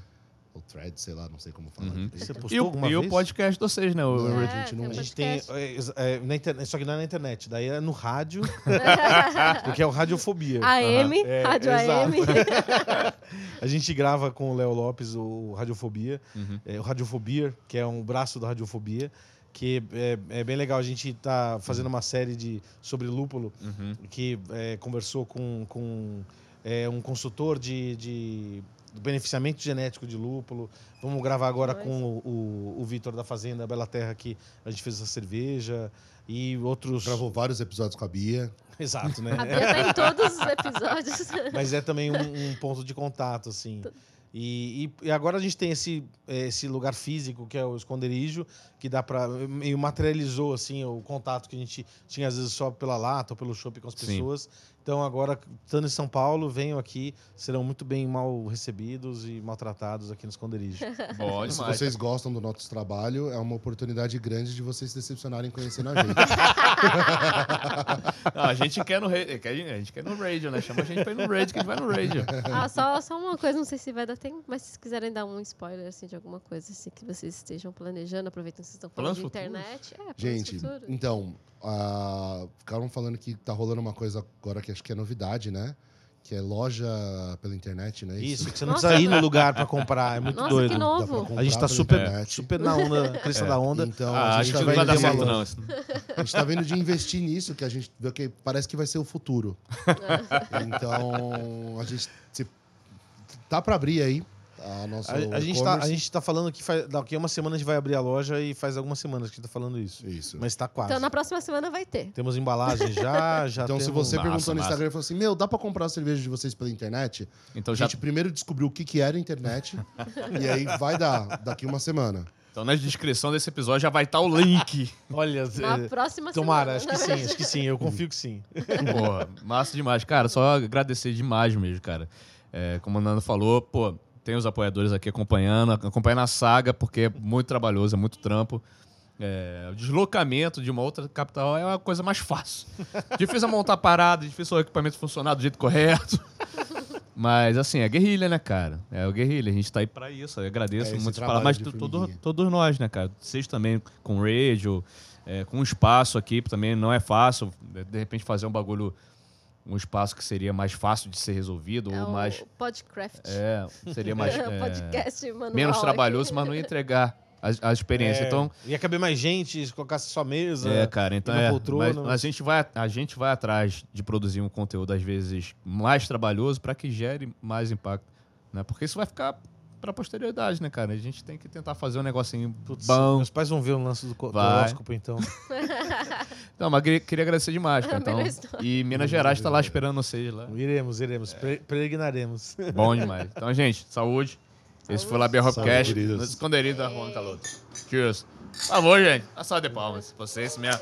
Ou Threads, sei lá, não sei como falar.
Uhum.
Você
E
postou
o,
alguma
e o
vez?
podcast de vocês, né? O,
Não,
É,
a gente não-
tem
A gente tem. é, é, na internet, só que não é na internet, daí é no rádio, porque é o Radiofobia.
AM,
É,
Rádio. AM.
A gente grava com o Léo Lopes o Radiofobia,
Uhum.
é, o Radiofobia, que é um braço da Radiofobia, que é, é bem legal. A gente tá fazendo uma série de, sobre lúpulo,
Uhum.
que é, conversou com, com é, um consultor de, de beneficiamento genético de lúpulo. Vamos gravar agora com o, o, o Vitor da Fazenda Bela Terra, que a gente fez essa cerveja. E outros.
Gravou vários episódios com a Bia.
Exato, né?
A Bia tá em todos os episódios.
Mas é também um, um ponto de contato, assim. E, e- e agora a gente tem esse, eh, esse lugar físico, que é o esconderijo, que dá para meio materializou, assim, o contato que a gente tinha, às vezes, só pela lata ou pelo shopping com as
Sim.
Então agora, estando em São Paulo, venham aqui, serão muito bem mal recebidos e maltratados aqui no esconderijo.
Bom
Se
demais.
vocês gostam do nosso trabalho, é uma oportunidade grande de vocês se decepcionarem conhecendo a gente.
Não, a gente quer no radio, a gente quer no radio, né? Chama a gente pra ir no radio, que a gente vai no radio.
Ah, só, só uma coisa, não sei se vai dar tempo, mas se vocês quiserem dar um spoiler assim, de alguma coisa assim, que vocês estejam planejando, aproveitando que vocês estão falando de
futuros?
internet. É,
Gente,
futuros.
então, ah, ficaram falando que tá rolando uma coisa agora que acho que é novidade, né? Que é loja pela internet, né?
Isso, que você não
Nossa.
precisa ir no lugar pra comprar, é muito
Nossa,
doido.
que novo.
A gente tá super, super na onda, crista da onda.
Então,
Ah,
a gente tá
não vai dar
de
certo,
uma-
não. isso-
A gente tá vendo de investir nisso, que a gente vê que parece que vai ser o futuro. então, a gente se, tá para abrir aí a nossa
A, a gente tá, a gente tá falando que faz, daqui a uma semana a gente vai abrir a loja e faz algumas semanas que a gente tá falando isso.
Isso.
Mas tá quase.
Então na próxima semana vai ter.
Temos embalagem já, já
então, se
temos-
você
Massa,
perguntou no. Instagram e falou assim: Meu, dá pra comprar a cerveja de vocês pela internet?
Então
a
já
gente primeiro descobriu o que, que era a internet. e aí vai dar daqui uma semana.
Então na descrição desse episódio já vai estar o link.
Olha,
Na
é,
próxima
tomara,
semana.
acho que sim, acho que sim, eu confio que sim.
Porra, massa demais. Cara, só agradecer demais mesmo, cara. É, como o Nando falou, pô, tem os apoiadores aqui acompanhando, acompanhando a saga, porque é muito trabalhoso, é muito trampo. É, o deslocamento de uma outra capital é uma coisa mais fácil. difícil é montar parada, difícil o equipamento funcionar do jeito correto. Mas, assim, é guerrilha, né, cara? É o guerrilha. A gente tá aí pra isso. Eu agradeço
É
muito falar, mas todo, todos nós, né, cara? Vocês também com radio, é, com espaço aqui, também não é fácil. De repente, fazer um bagulho, um espaço que seria mais fácil de ser resolvido,
É
ou
o
mais.
Podcraft.
É, seria mais.
É
é,
podcast manual
menos trabalhoso, mas não ia entregar a, a experiência.
É,
Então,
Ia caber mais gente, se colocasse sua mesa.
é, cara, então é. Mas a gente, vai, a gente vai atrás de produzir um conteúdo, às vezes, mais trabalhoso para que gere mais impacto. Né? Porque isso vai ficar pra posterioridade, né, cara? A gente tem que tentar fazer um negocinho
Putz,
bom.
Meus pais vão ver o lance do co- do
Vai.
horóscopo, então.
Não, mas queria, queria agradecer demais, cara. Então,
Melhor história.
e Minas Gerais tá lá esperando vocês lá.
Iremos, iremos. Pre- Peregrinaremos.
Bom demais. Então, gente, saúde. Esse foi o Labia Hopcast,
queridos.
no esconderijo da Juan Caloto. Cheers. Por favor, gente. Salva de palmas. Vocês mesmo.